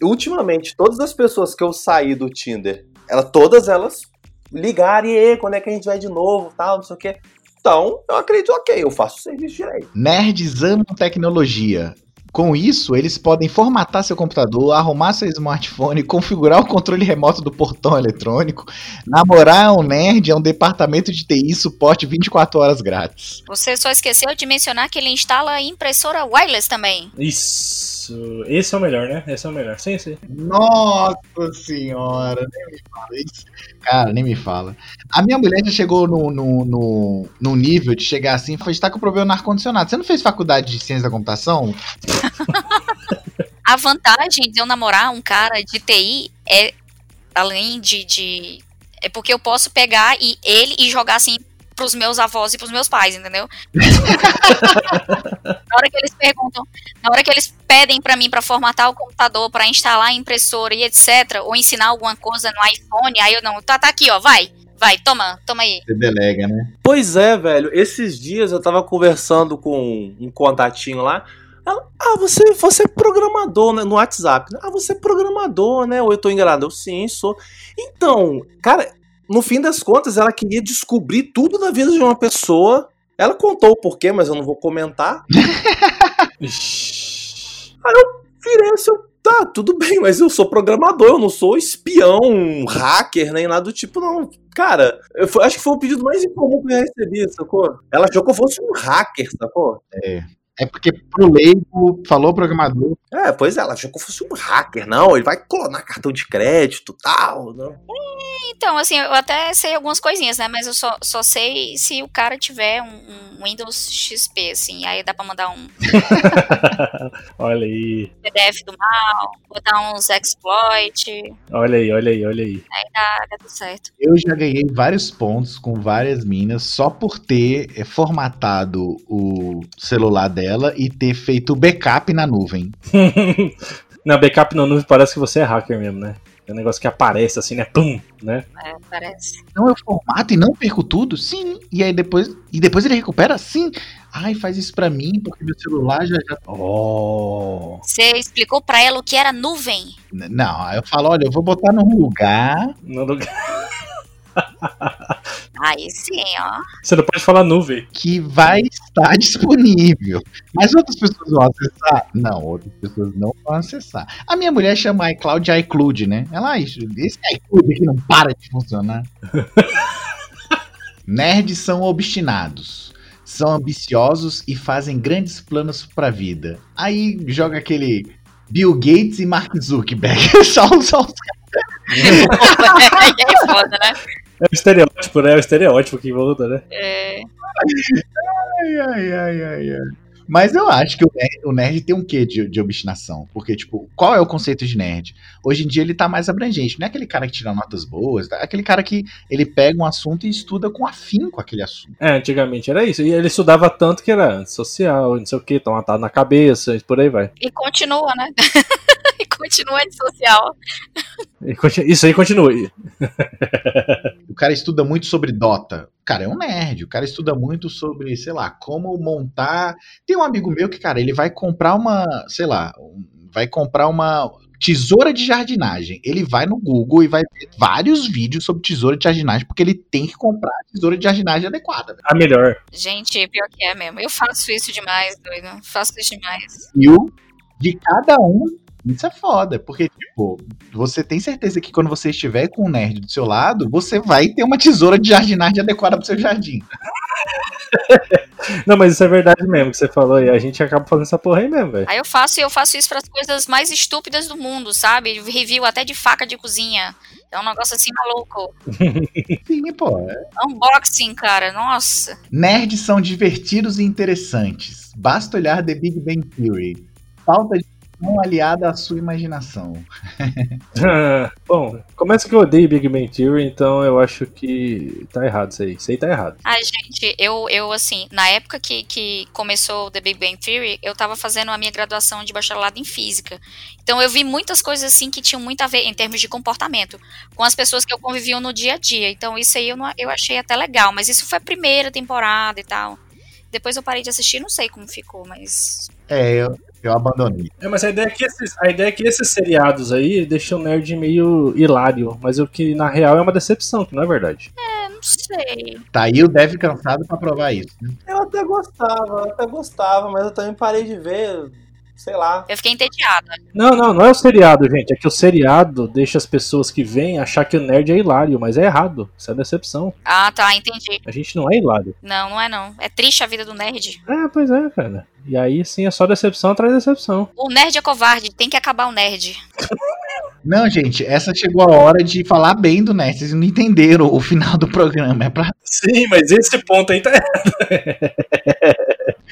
Ultimamente, todas as pessoas que eu saí do Tinder, ela, todas elas ligaram e "Ê, quando é que a gente vai de novo, tal, não sei o quê. Então, eu acredito, ok, eu faço o serviço direito. Nerds amam tecnologia. Com isso, eles podem formatar seu computador, arrumar seu smartphone, configurar o controle remoto do portão eletrônico. Namorar um nerd é um departamento de TI e suporte 24 horas grátis. Você só esqueceu de mencionar que ele instala impressora wireless também. Isso. Esse é o melhor, né? Esse é o melhor. Sim, sim. Nossa senhora, nem me fala isso. Cara, nem me fala. A minha mulher já chegou no, no, no, no nível de chegar assim, foi estar com problema no ar-condicionado. Você não fez faculdade de ciência da computação? A vantagem de eu namorar um cara de TI é, além de, de. É porque eu posso pegar e ele e jogar assim pros meus avós e pros meus pais, entendeu? na hora que eles perguntam, na hora que eles pedem pra mim pra formatar o computador, pra instalar a impressora e etc, ou ensinar alguma coisa no iPhone, aí eu não, tá, tá aqui, ó, vai. Vai, toma, toma aí. Você delega, né? Pois é, velho. Esses dias eu tava conversando com um contatinho lá. Ela, ah, você, você é programador, né? No WhatsApp. né? Ah, você é programador, né? Ou eu tô enganado? Eu sim, sou. Então, cara, no fim das contas, ela queria descobrir tudo da vida de uma pessoa. Ela contou o porquê, mas eu não vou comentar. Aí eu virei assim, tá, tudo bem, mas eu sou programador, eu não sou espião, hacker, nem nada do tipo, não. Cara, eu acho que foi o pedido mais incomum que eu recebi, sacou? Ela achou que eu fosse um hacker, sacou? É porque pro leigo, falou programador. É, pois é, ela achou que eu fosse um hacker, não, ele vai clonar cartão de crédito tal, não. Então, assim, eu até sei algumas coisinhas, né? Mas eu só, só sei se o cara tiver um, um Windows XP, assim. Aí dá pra mandar um olha aí. PDF do mal, botar uns exploit, Olha aí, olha aí, olha aí. aí dá, dá tudo certo. Eu já ganhei vários pontos com várias minas só por ter é, formatado o celular dela e ter feito o backup na nuvem. Na backup na nuvem parece que você é hacker mesmo, né? É um negócio que aparece assim, né? Pum, né? É, parece. Então eu formato e não perco tudo? Sim. E aí depois. E depois ele recupera? Sim. Ai, faz isso pra mim, porque meu celular já. já... Oh. Você explicou pra ela o que era nuvem. Não, aí eu falo, olha, eu vou botar num lugar. No lugar. Aí sim, ó. Você não pode falar nuvem. Que vai estar disponível. Mas outras pessoas vão acessar? Não, outras pessoas não vão acessar. A minha mulher chama iCloud de iCloud, né? Ela, esse iCloud aqui não para de funcionar. Nerds são obstinados. São ambiciosos e fazem grandes planos pra vida. Aí joga aquele Bill Gates e Mark Zuckerberg. só, só os Aí é foda, né? É o estereótipo, né? É o estereótipo que volta, né? É, Ai, ai, ai, ai, ai. Mas eu acho que o nerd, o nerd tem um quê de, de obstinação? Porque, tipo, qual é o conceito de nerd? Hoje em dia ele tá mais abrangente. Não é aquele cara que tira notas boas, é aquele cara que ele pega um assunto e estuda com afinco aquele assunto. É, antigamente era isso. E ele estudava tanto que era antissocial, não sei o que, tomatado na cabeça, e por aí vai. e continua, né? e continua antissocial. Isso aí continua. O cara estuda muito sobre Dota. O cara é um nerd. O cara estuda muito sobre, sei lá, como montar. Tem um amigo meu que, cara, ele vai comprar uma, sei lá, vai comprar uma tesoura de jardinagem. Ele vai no Google e vai ver vários vídeos sobre tesoura de jardinagem, porque ele tem que comprar a tesoura de jardinagem adequada. A melhor. Gente, pior que é mesmo. Eu faço isso demais, doido. Faço isso demais. E o de cada um, isso é foda. Porque, tipo, você tem certeza que quando você estiver com um nerd do seu lado, você vai ter uma tesoura de jardinagem adequada pro seu jardim. Não, mas isso é verdade mesmo que você falou. E a gente acaba fazendo essa porra aí mesmo, velho. Aí eu faço e eu faço isso para as coisas mais estúpidas do mundo, sabe? Review até de faca de cozinha. É um negócio assim maluco. Sim, pô. é. Unboxing, cara. Nossa. Nerds são divertidos e interessantes. Basta olhar The Big Bang Theory. Falta de não aliada à sua imaginação. Bom, começa que eu odeio Big Bang Theory, então eu acho que tá errado isso aí. Isso aí tá errado. Ai, gente, eu, eu assim, na época que, que começou o The Big Bang Theory, eu tava fazendo a minha graduação de bacharelado em física. Então eu vi muitas coisas assim que tinham muito a ver em termos de comportamento com as pessoas que eu convivia no dia a dia. Então isso aí eu, não, eu achei até legal, mas isso foi a primeira temporada e tal. Depois eu parei de assistir, não sei como ficou, mas É, eu, eu abandonei. É, mas a ideia é que esses, a ideia é que esses seriados aí deixam o nerd meio hilário, mas o que na real é uma decepção, que não é verdade. eu não sei. Tá aí o Dev cansado pra provar isso. né? Eu até gostava, eu até gostava, mas eu também parei de ver, sei lá. Eu fiquei entediada. Não, não, não é o seriado, gente. É que o seriado deixa as pessoas que vêm achar que o nerd é hilário, mas é errado. Isso é decepção. Ah, tá, entendi. A gente não é hilário. Não, não é não. É triste a vida do nerd. É, pois é, cara. E aí sim é só decepção atrás de decepção. O nerd é covarde, tem que acabar o nerd. Não, gente, essa chegou a hora de falar bem do nerd. Vocês não entenderam o final do programa. É pra Sim, mas esse ponto aí tá errado.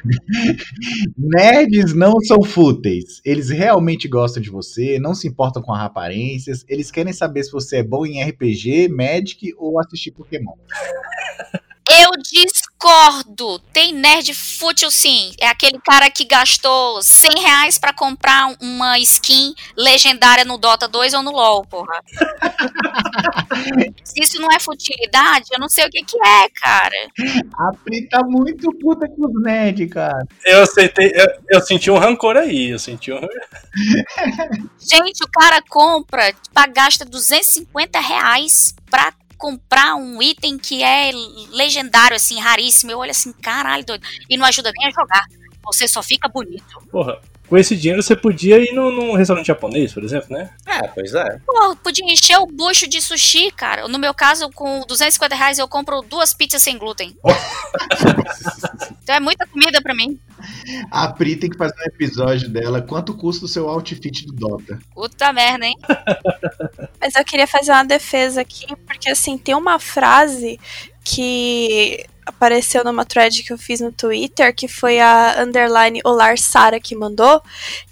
Nerds não são fúteis. Eles realmente gostam de você, não se importam com as aparências. Eles querem saber se você é bom em RPG, Magic ou assistir Pokémon. Eu discordo. Tem nerd fútil sim. É aquele cara que gastou 100 reais pra comprar uma skin legendária no Dota 2 ou no LoL, porra. Se isso não é futilidade, eu não sei o que que é, cara. A Pri tá muito puta com os nerds, cara. Eu aceitei, eu, eu senti um rancor aí, eu senti um Gente, o cara compra, tipo, gasta 250 reais pra comprar um item que é legendário, assim, raríssimo. Eu olho assim, caralho, doido. E não ajuda nem a jogar. Você só fica bonito. Porra, com esse dinheiro você podia ir num, num restaurante japonês, por exemplo, né? É, pois é. Pô, podia encher o bucho de sushi, cara. No meu caso, com 250 reais, eu compro duas pizzas sem glúten. então é muita comida pra mim. A Pri tem que fazer um episódio dela. Quanto custa o seu outfit do Dota? Puta merda, hein? Mas eu queria fazer uma defesa aqui, porque assim, tem uma frase que apareceu numa thread que eu fiz no Twitter, que foi a underline Olar Sara que mandou,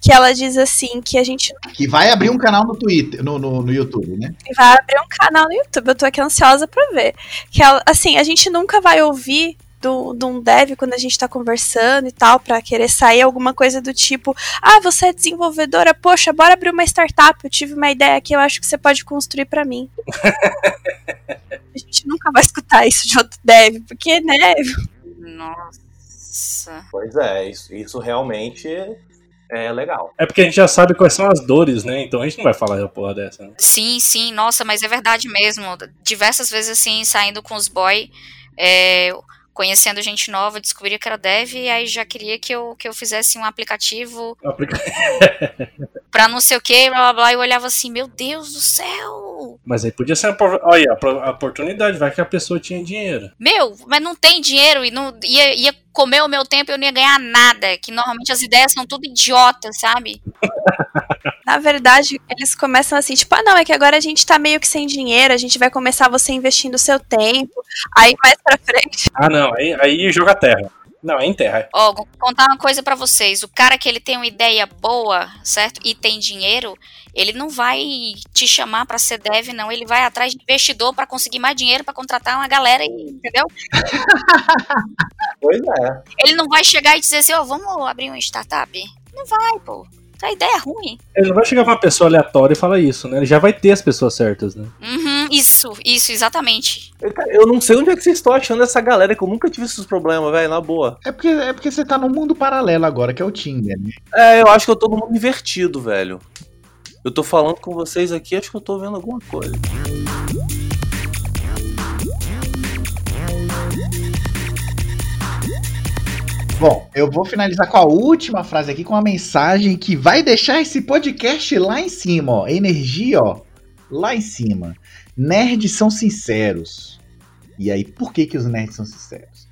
que ela diz assim, que a gente Que vai abrir um canal no Twitter, no, no, no YouTube, né? vai abrir um canal no YouTube, eu tô aqui ansiosa pra ver. Que ela, assim, a gente nunca vai ouvir do, de um dev quando a gente tá conversando e tal, pra querer sair alguma coisa do tipo, ah, você é desenvolvedora, poxa, bora abrir uma startup, eu tive uma ideia que eu acho que você pode construir pra mim. a gente nunca vai escutar isso de outro dev, porque, né, Nossa. Pois é, isso, isso realmente É legal. É porque a gente já sabe quais são as dores, né? Então a gente não vai falar uma porra dessa. Né? Sim, sim, nossa, mas é verdade mesmo. Diversas vezes assim, saindo com os boy, é, conhecendo gente nova, descobri que era dev e aí já queria que eu, que eu fizesse um aplicativo Aplica- pra não sei o que, blá blá blá, e eu olhava assim, meu Deus do céu! Mas aí podia ser uma olha, a oportunidade, vai que a pessoa tinha dinheiro. Meu, mas não tem dinheiro e não ia, ia comer o meu tempo e eu não ia ganhar nada. Que normalmente as ideias são tudo idiotas, sabe? Na verdade, eles começam assim, tipo, ah, não, é que agora a gente tá meio que sem dinheiro, a gente vai começar você investindo o seu tempo. Aí mais pra frente. Ah, não, aí, aí joga terra. Não, é em terra. Ó, vou contar uma coisa pra vocês. O cara que ele tem uma ideia boa, certo? E tem dinheiro, ele não vai te chamar pra ser dev, não. Ele vai atrás de investidor pra conseguir mais dinheiro pra contratar uma galera, e- entendeu? Pois é. Ele não vai chegar e dizer assim, ó, vamos abrir uma startup? Não vai, pô. A ideia é ruim. Ele não vai chegar pra uma pessoa aleatória e falar isso, né? Ele já vai ter as pessoas certas, né? Uhum, isso, isso, exatamente. Eu, cara, eu não sei onde é que vocês estão achando essa galera, que eu nunca tive esses problemas, velho, na boa. É porque, é porque você tá num mundo paralelo agora, que é o Tinder, né? É, eu acho que eu tô no mundo invertido, velho. Eu tô falando com vocês aqui, acho que eu tô vendo alguma coisa. Bom, eu vou finalizar com a última frase aqui, com uma mensagem que vai deixar esse podcast lá em cima, ó. Energia, ó. Lá em cima. Nerds são sinceros. E aí, por que, que os nerds são sinceros?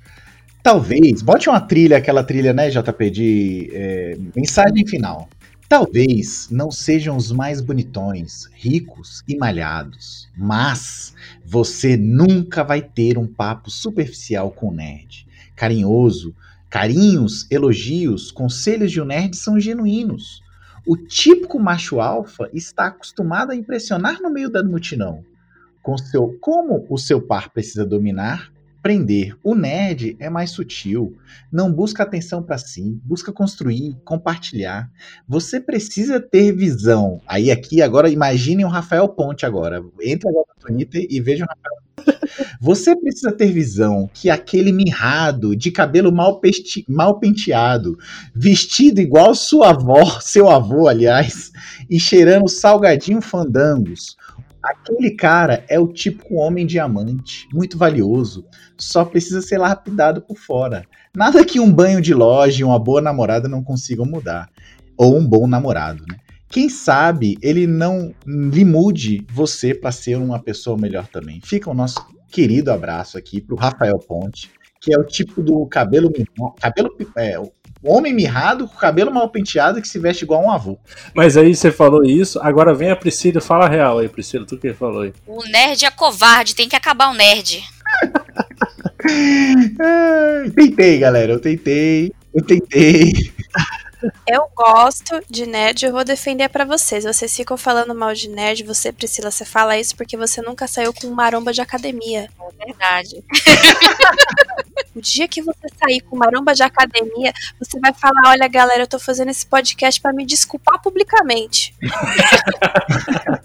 Talvez, bote uma trilha, aquela trilha, né, JP, de é, mensagem final. Talvez não sejam os mais bonitões, ricos e malhados, mas você nunca vai ter um papo superficial com o nerd. Carinhoso, carinhos, elogios, conselhos de um nerd são genuínos. O típico macho alfa está acostumado a impressionar no meio da multidão. Com seu, como o seu par precisa dominar, prender, o nerd é mais sutil. Não busca atenção para si, busca construir, compartilhar. Você precisa ter visão. Aí aqui agora imaginem o Rafael Ponte agora. Entre agora no Twitter e veja o Rafael você precisa ter visão que aquele mirrado, de cabelo mal, mal penteado, vestido igual sua avó, seu avô, aliás, e cheirando salgadinho fandangos. Aquele cara é o típico homem diamante, muito valioso, só precisa ser lapidado por fora. Nada que um banho de loja e uma boa namorada não consigam mudar. Ou um bom namorado, né? Quem sabe ele não lhe mude você para ser uma pessoa melhor também. Fica o nosso querido abraço aqui pro Rafael Ponte, que é o tipo do cabelo cabelo é, homem mirrado com cabelo mal penteado que se veste igual um avô. Mas aí você falou isso, agora vem a Priscila, fala a real aí, Priscila, tu que falou aí. O nerd é covarde, tem que acabar o nerd. Tentei, galera, eu tentei, eu tentei. Eu gosto de nerd, eu vou defender pra vocês. Vocês ficam falando mal de nerd, você, Priscila, você fala isso porque você nunca saiu com maromba de academia. É verdade. O dia que você sair com maromba de academia, você vai falar: olha, galera, eu tô fazendo esse podcast pra me desculpar publicamente.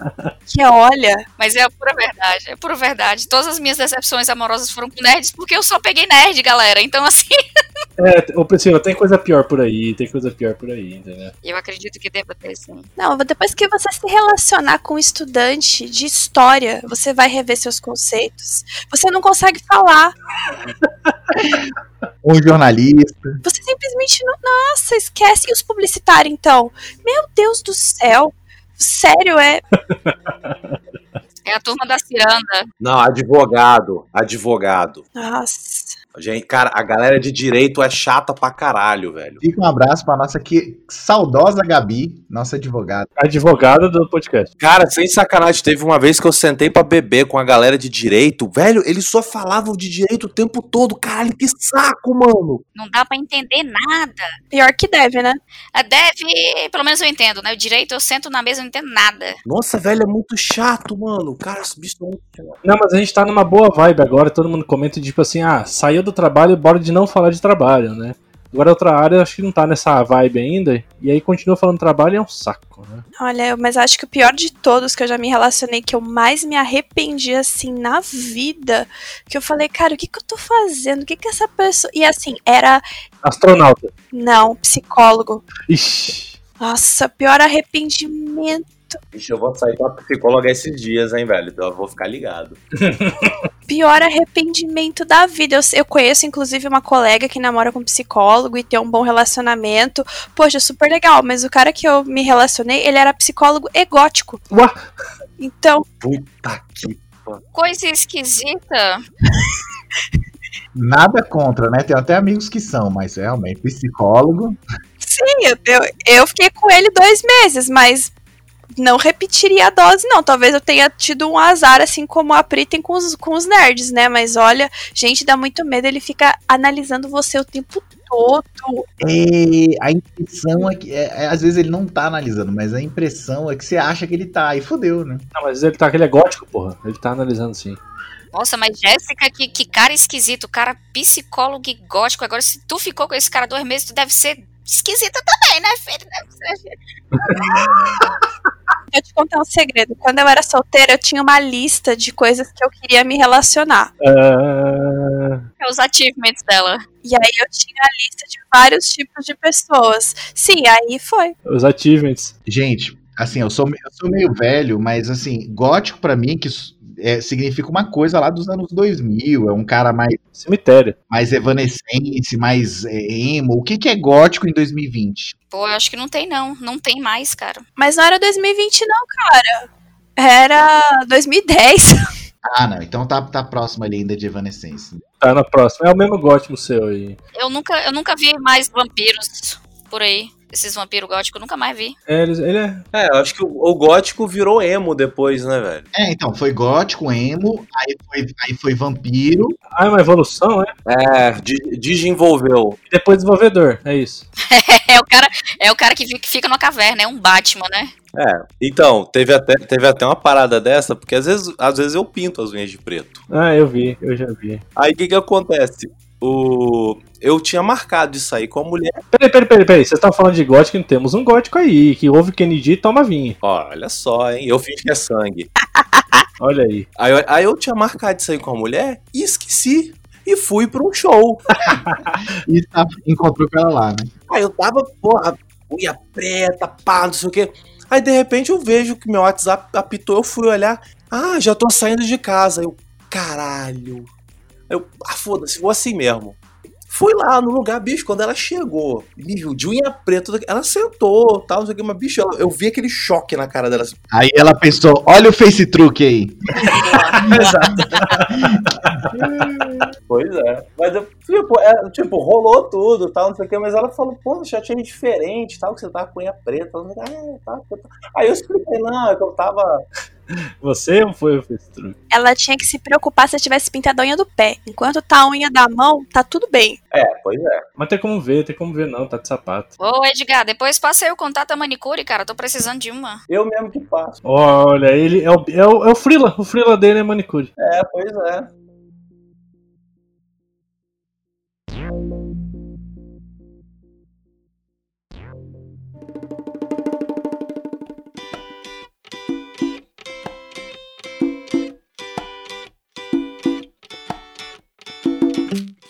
que olha, Mas é a pura verdade, é pura verdade. Todas as minhas decepções amorosas foram com nerds porque eu só peguei nerd, galera. Então, assim, É, ô Priscila, tem coisa pior por aí, tem coisa pior por aí, entendeu? eu acredito que deva ter sim. Não, depois que você se relacionar com um estudante de história, você vai rever seus conceitos. Você não consegue falar. Um jornalista. Você simplesmente não. Nossa, esquece. E os publicitários, então? Meu Deus do céu. Sério, é. É a turma da ciranda. Não, advogado. Advogado. Nossa. Gente, cara, a galera de direito é chata pra caralho, velho. Fica um abraço pra nossa que, saudosa Gabi, nossa advogada. Advogada do podcast. Cara, sem sacanagem, teve uma vez que eu sentei pra beber com a galera de direito, velho, eles só falavam de direito o tempo todo, caralho, que saco, mano. Não dá pra entender nada. Pior que deve, né? A deve, pelo menos eu entendo, né? O direito eu sento na mesa e não entendo nada. Nossa, velho, é muito chato, mano. Cara, esse bicho é muito chato. Não, mas a gente tá numa boa vibe agora, todo mundo comenta tipo assim, ah, saiu do trabalho, bora de não falar de trabalho, né? Agora outra área acho que não tá nessa vibe ainda, e aí continua falando trabalho e é um saco, né? Olha, mas acho que o pior de todos que eu já me relacionei, que eu mais me arrependi assim na vida, que eu falei, cara, o que que eu tô fazendo? O que que essa pessoa. E assim, era. Astronauta. Não, psicólogo. Ixi. Nossa, pior arrependimento. Ixi, eu vou sair pra psicóloga esses dias, hein, velho? Eu vou ficar ligado. Pior arrependimento da vida. Eu, eu conheço, inclusive, uma colega que namora com um psicólogo e tem um bom relacionamento. Poxa, super legal. Mas o cara que eu me relacionei, ele era psicólogo egótico. Ué? Então, Puta que. Coisa esquisita. Nada contra, né? Tem até amigos que são, mas realmente, psicólogo. sim, eu, eu, eu fiquei com ele dois meses, mas não repetiria a dose, não. Talvez eu tenha tido um azar, assim como a Pri tem com os, com os nerds, né? Mas olha, gente, dá muito medo. Ele fica analisando você o tempo todo. É, a impressão é que. é- é, às vezes ele não tá analisando, mas a impressão é que você acha que ele tá. Aí fudeu, né? Não, mas ele tá aquele é gótico, porra. Ele tá analisando sim. Nossa, mas Jéssica, que, que cara esquisito. Cara psicólogo e gótico. Agora, se tu ficou com esse cara dois meses, tu deve ser esquisita também, né, filho? Deve ser- Deixa eu te contar um segredo. Quando eu era solteira, eu tinha uma lista de coisas que eu queria me relacionar. Ah, É os achievements dela. E aí eu tinha a lista de vários tipos de pessoas. Sim, aí foi. os achievements. Gente, assim, eu sou, eu sou meio velho, mas assim, gótico pra mim que s- é, significa uma coisa lá dos anos 2000. É um cara mais, Cemitério. mais evanescente, mais é, emo. O que, que é gótico em 2020? Pô, eu acho que não tem, não. Não tem mais, cara. Mas não era 2020, não, cara. Era 2010. Ah, não. Então tá, tá próximo ali ainda de evanescência. Tá na próxima. É o mesmo gótico seu aí. Eu nunca, eu nunca vi mais vampiros por aí. Esses vampiros góticos, eu nunca mais vi. É, ele, ele é. É, eu acho que o, o gótico virou emo depois, né, velho? É, então, foi gótico, emo, aí foi, aí foi vampiro. Ah, é uma evolução, é? É, de- desenvolveu. E depois desenvolvedor. É isso. É o cara, é o cara que fica numa caverna, é um Batman, né? É, então, teve até, teve até uma parada dessa, porque às vezes, às vezes eu pinto as unhas de preto. Ah, eu vi, eu já vi. Aí o que que acontece? O... Eu tinha marcado de sair com a mulher. Peraí, peraí, peraí, peraí. Vocês estão falando de gótico e temos um gótico aí, que ouve Kennedy e toma vinho. Olha só, hein? Eu fingi que é sangue. Olha aí. Aí, eu- aí eu tinha marcado de sair com a mulher e esqueci. E fui pra um show. E tá- encontrou com ela lá, né? Aí eu tava, porra, unha preta, pá, não sei o quê. Aí de repente eu vejo que meu WhatsApp apitou, eu fui olhar. Ah, já tô saindo de casa. Eu, caralho. Aí Eu, ah, foda-se, vou assim mesmo. Fui lá no lugar, bicho, quando ela chegou, me viu de unha preta, ela sentou, tal, não sei o que, mas bicho, ela- eu vi aquele choque na cara dela. assim, Aí ela pensou, olha o face truque aí. Pois é. Mas eu, tipo, é, tipo, rolou tudo, tal, não sei o que, mas ela falou, pô, já achei diferente, tal, que você tava com unha preta. Eu falei, ah, tá, tá, tá. Aí eu expliquei, não, é que eu tava. Você ou foi o fez truque? Ela tinha que se preocupar se ela tivesse pintado a unha do pé. Enquanto tá a unha da mão, tá tudo bem. É, pois é. Mas tem como ver, tem como ver não, tá de sapato. Ô, Edgar, depois passa aí o contato da manicure, cara. Tô precisando de uma. Eu mesmo que faço. Olha, ele é o, é o, é o Frila. O Frila dele é manicure. É, pois é.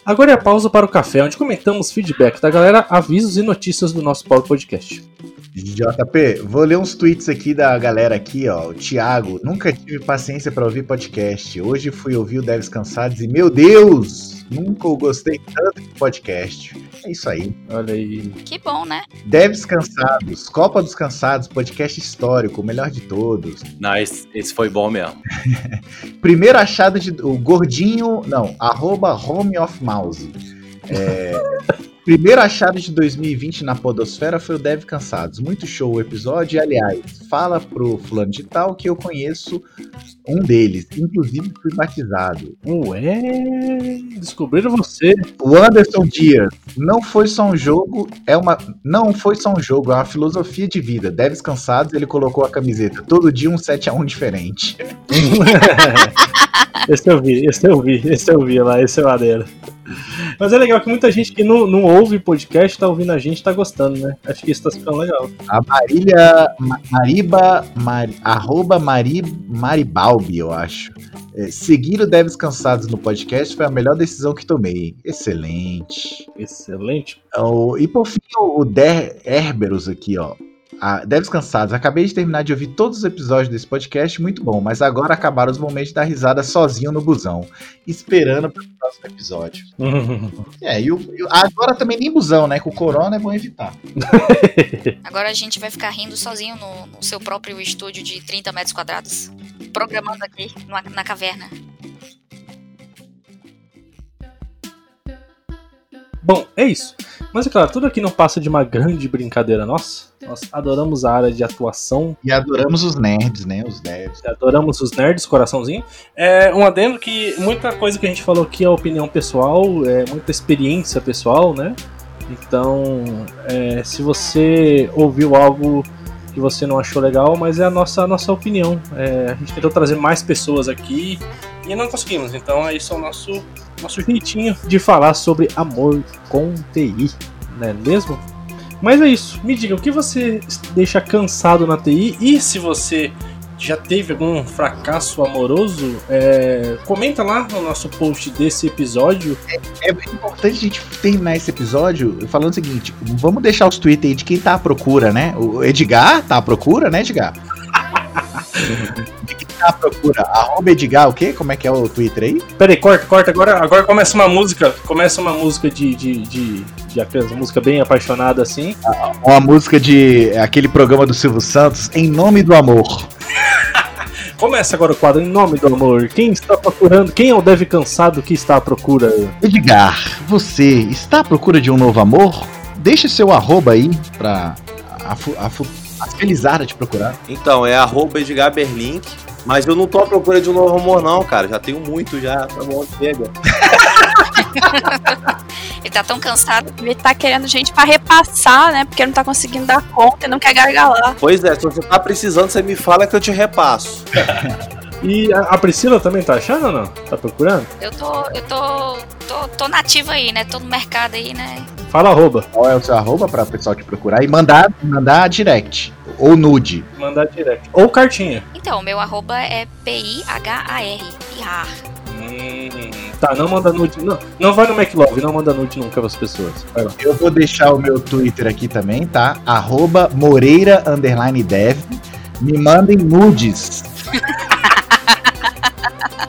Agora é a pausa para o café, onde comentamos feedback da galera, avisos e notícias do nosso Paulo Podcast. JP, vou ler uns tweets aqui da galera aqui, ó. O Thiago, nunca tive paciência pra ouvir podcast. Hoje fui ouvir o Deves Cansados e, meu Deus, nunca eu gostei tanto de podcast. É isso aí. Olha aí. Que bom, né? Deves Cansados, Copa dos Cansados, podcast histórico, o melhor de todos. Não, esse, esse foi bom mesmo. Primeiro achado de. O gordinho. Não, arroba home of mouse. É, primeiro achado de 2020 na Podosfera foi o Dev Cansados. Muito show o episódio. E, aliás, fala pro fulano de tal que eu conheço um deles. Inclusive fui batizado. Ué, descobriram você. O Anderson Dias. Não foi só um jogo, é uma. Não foi só um jogo, é uma filosofia de vida. Devs cansados, ele colocou a camiseta. Todo dia um 7x1 diferente. esse eu vi, esse eu vi, esse eu vi lá, esse é maneiro. Mas é legal que muita gente que não, não ouve podcast tá ouvindo a gente tá gostando, né? Acho que isso tá ficando legal. A Marília Ma- Mariba, Mari, arroba Mari, Maribalbi, eu acho. É, seguir o Devs Cansados no podcast foi a melhor decisão que tomei. Excelente. Excelente. O- e por fim, o Der Herberus aqui, ó. Ah, Devs Cansados, acabei de terminar de ouvir todos os episódios desse podcast, muito bom, mas agora acabaram os momentos de dar risada sozinho no busão, esperando pro próximo episódio. É, e, o, o- agora também nem busão, né? Com o corona é bom evitar. Agora a gente vai ficar rindo sozinho no, no seu próprio estúdio de 30 metros quadrados. Programando aqui numa- na caverna. Bom, é isso. Mas é claro, tudo aqui não passa de uma grande brincadeira nossa. Nós adoramos a área de atuação, E adoramos os nerds, né? Os devs. adoramos os nerds, coraçãozinho. É um adendo que muita coisa que a gente falou aqui é opinião pessoal, é muita experiência pessoal, né? Então, é, se você ouviu algo que você não achou legal, mas é a nossa, a nossa opinião. É, a gente tentou trazer mais pessoas aqui e não conseguimos. Então, é isso é o nosso, nosso jeitinho de falar sobre amor com TI, não é mesmo? Mas é isso. Me diga, o que você deixa cansado na TI e se você já teve algum fracasso amoroso, é, comenta lá no nosso post desse episódio. É importante a gente terminar esse episódio falando o seguinte: vamos deixar os tweets aí de quem tá à procura, né? O Edgar tá à procura, né, Edgar? quem tá à procura? Arroba Edgar, o quê? Como é que é o Twitter aí? Peraí, corta, corta. Agora, agora começa uma música. Começa uma música de. de, de, de aquela música bem apaixonada assim. Uma música de aquele programa do Silvio Santos, Em Nome do Amor. Começa agora o quadro Em Nome do Amor. Quem está procurando? Quem é o deve cansado que está à procura? Edgar, você está à procura de um novo amor? Deixe seu arroba aí pra a, a, a felizarda te procurar. Então, é arroba Edgar Berlink. Mas eu não tô à procura de um novo amor, não, cara. Já tenho muito já. Tá bom, chega. Ele tá tão cansado. Ele tá querendo gente pra repassar, né? Porque não tá conseguindo dar conta e não quer gargalar. Pois é, se você tá precisando, você me fala que eu te repasso. E a, Priscila também tá achando ou não? Tá procurando? Eu tô. Eu tô. tô, tô nativa aí, né? Tô no mercado aí, né? Fala arroba. Qual é o seu arroba para o pessoal te procurar e mandar, mandar direct ou nude. Mandar direct. Ou cartinha. Então, meu arroba é P-I-H-A-R. Piar. Hum, tá, não manda nude. Não, não vai no McLove, não manda nude nunca pras pessoas. Vai lá. Eu vou deixar o meu Twitter aqui também, tá? Arroba Moreira underline dev. Me mandem nudes.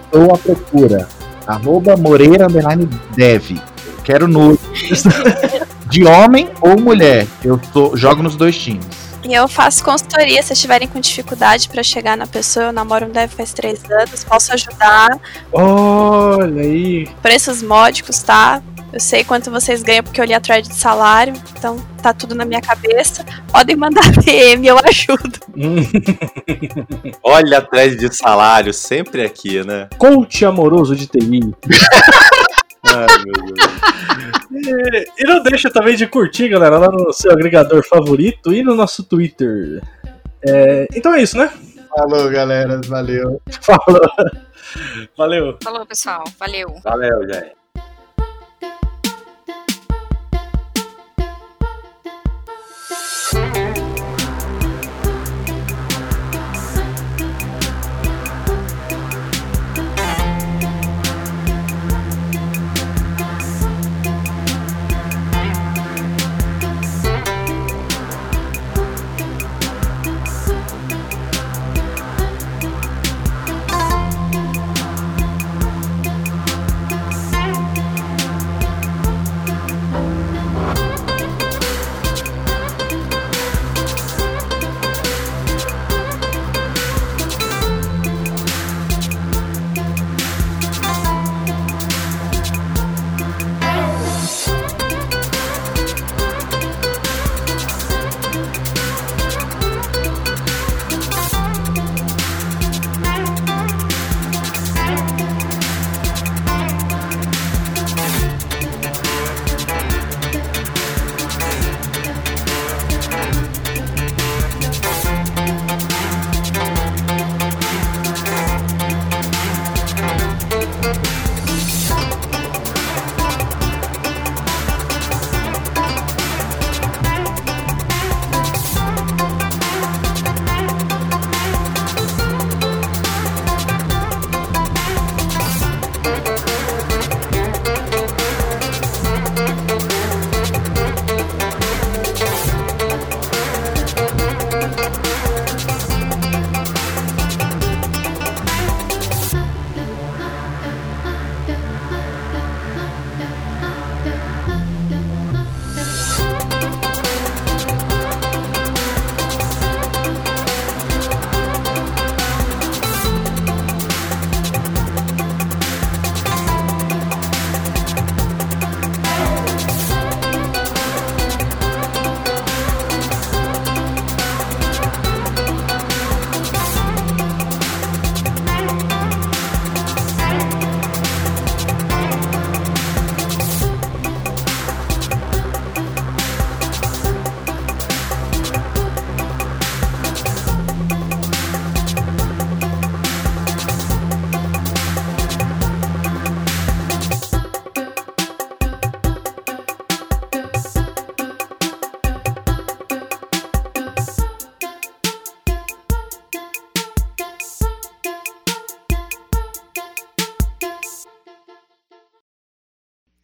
Estou à procura. Arroba Moreira underline dev. Quero nudes. De homem ou mulher. Eu tô, jogo nos dois times. E eu faço consultoria, se estiverem com dificuldade pra chegar na pessoa, eu namoro um dev faz três anos, posso ajudar. Olha aí. Preços módicos, tá? Eu sei quanto vocês ganham porque eu li a thread de salário, então tá tudo na minha cabeça. Podem mandar DM, eu ajudo. Olha a thread de salário, sempre aqui, né? coach amoroso de TI. Ai, meu Deus. E, e não deixa também de curtir, galera, lá no seu agregador favorito e no nosso Twitter. É, então é isso, né? Falou, galera. Valeu. Falou. Valeu. Falou, pessoal. Valeu. Valeu, gente.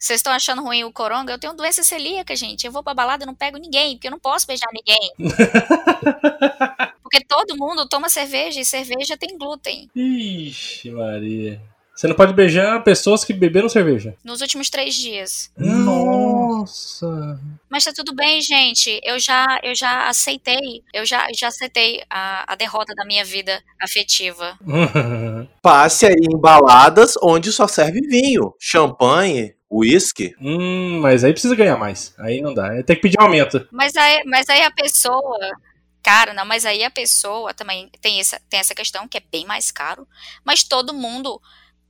Vocês estão achando ruim o coronga? Eu tenho doença celíaca, gente. Eu vou pra balada e não pego ninguém, porque eu não posso beijar ninguém. porque todo mundo toma cerveja e cerveja tem glúten. Ixi, Maria. Você não pode beijar pessoas que beberam cerveja. Nos últimos três dias. Nossa. Mas tá tudo bem, gente. Eu já, eu já aceitei. Eu já, já aceitei a, a derrota da minha vida afetiva. Passe aí em baladas onde só serve vinho, champanhe, uísque. hum, mas aí precisa ganhar mais. Aí não dá. Tem que pedir aumento. Mas aí, mas aí a pessoa. Cara, não, mas aí a pessoa também tem essa, tem essa questão que é bem mais caro. Mas todo mundo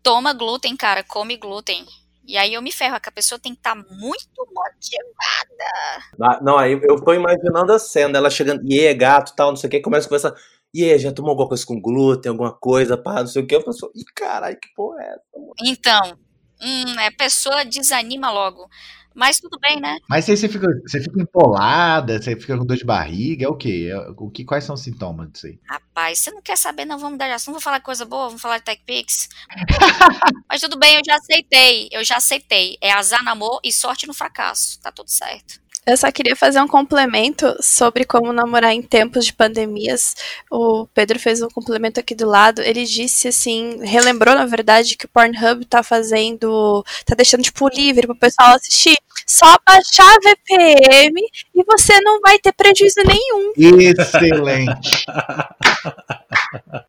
toma glúten, cara, come glúten. E aí eu me ferro, que a pessoa tem que estar muito motivada. Não, aí eu tô imaginando a cena, ela chegando, e aí, gato, tal, não sei o que, começa a conversar. E aí, já tomou alguma coisa com glúten, alguma coisa, pá, não sei o que. A pessoa, ih, caralho, que porra é essa? mano?" Então, hum, a pessoa desanima logo. Mas tudo bem, né? Mas aí você fica, você fica empolada, você fica com dor de barriga, é o quê? É o que, quais são os sintomas disso aí? Rapaz, você não quer saber, não vamos dar de assunto, vamos falar de coisa boa, vamos falar de TechPix. Mas tudo bem, eu já aceitei, eu já aceitei. É azar no amor e sorte no fracasso, tá tudo certo. Eu só queria fazer um complemento sobre como namorar em tempos de pandemias. O Pedro fez um complemento aqui do lado. Ele disse assim, relembrou na verdade que o Pornhub tá fazendo, tá deixando tipo livre pro pessoal assistir. Só baixar a VPN e você não vai ter prejuízo nenhum. Excelente.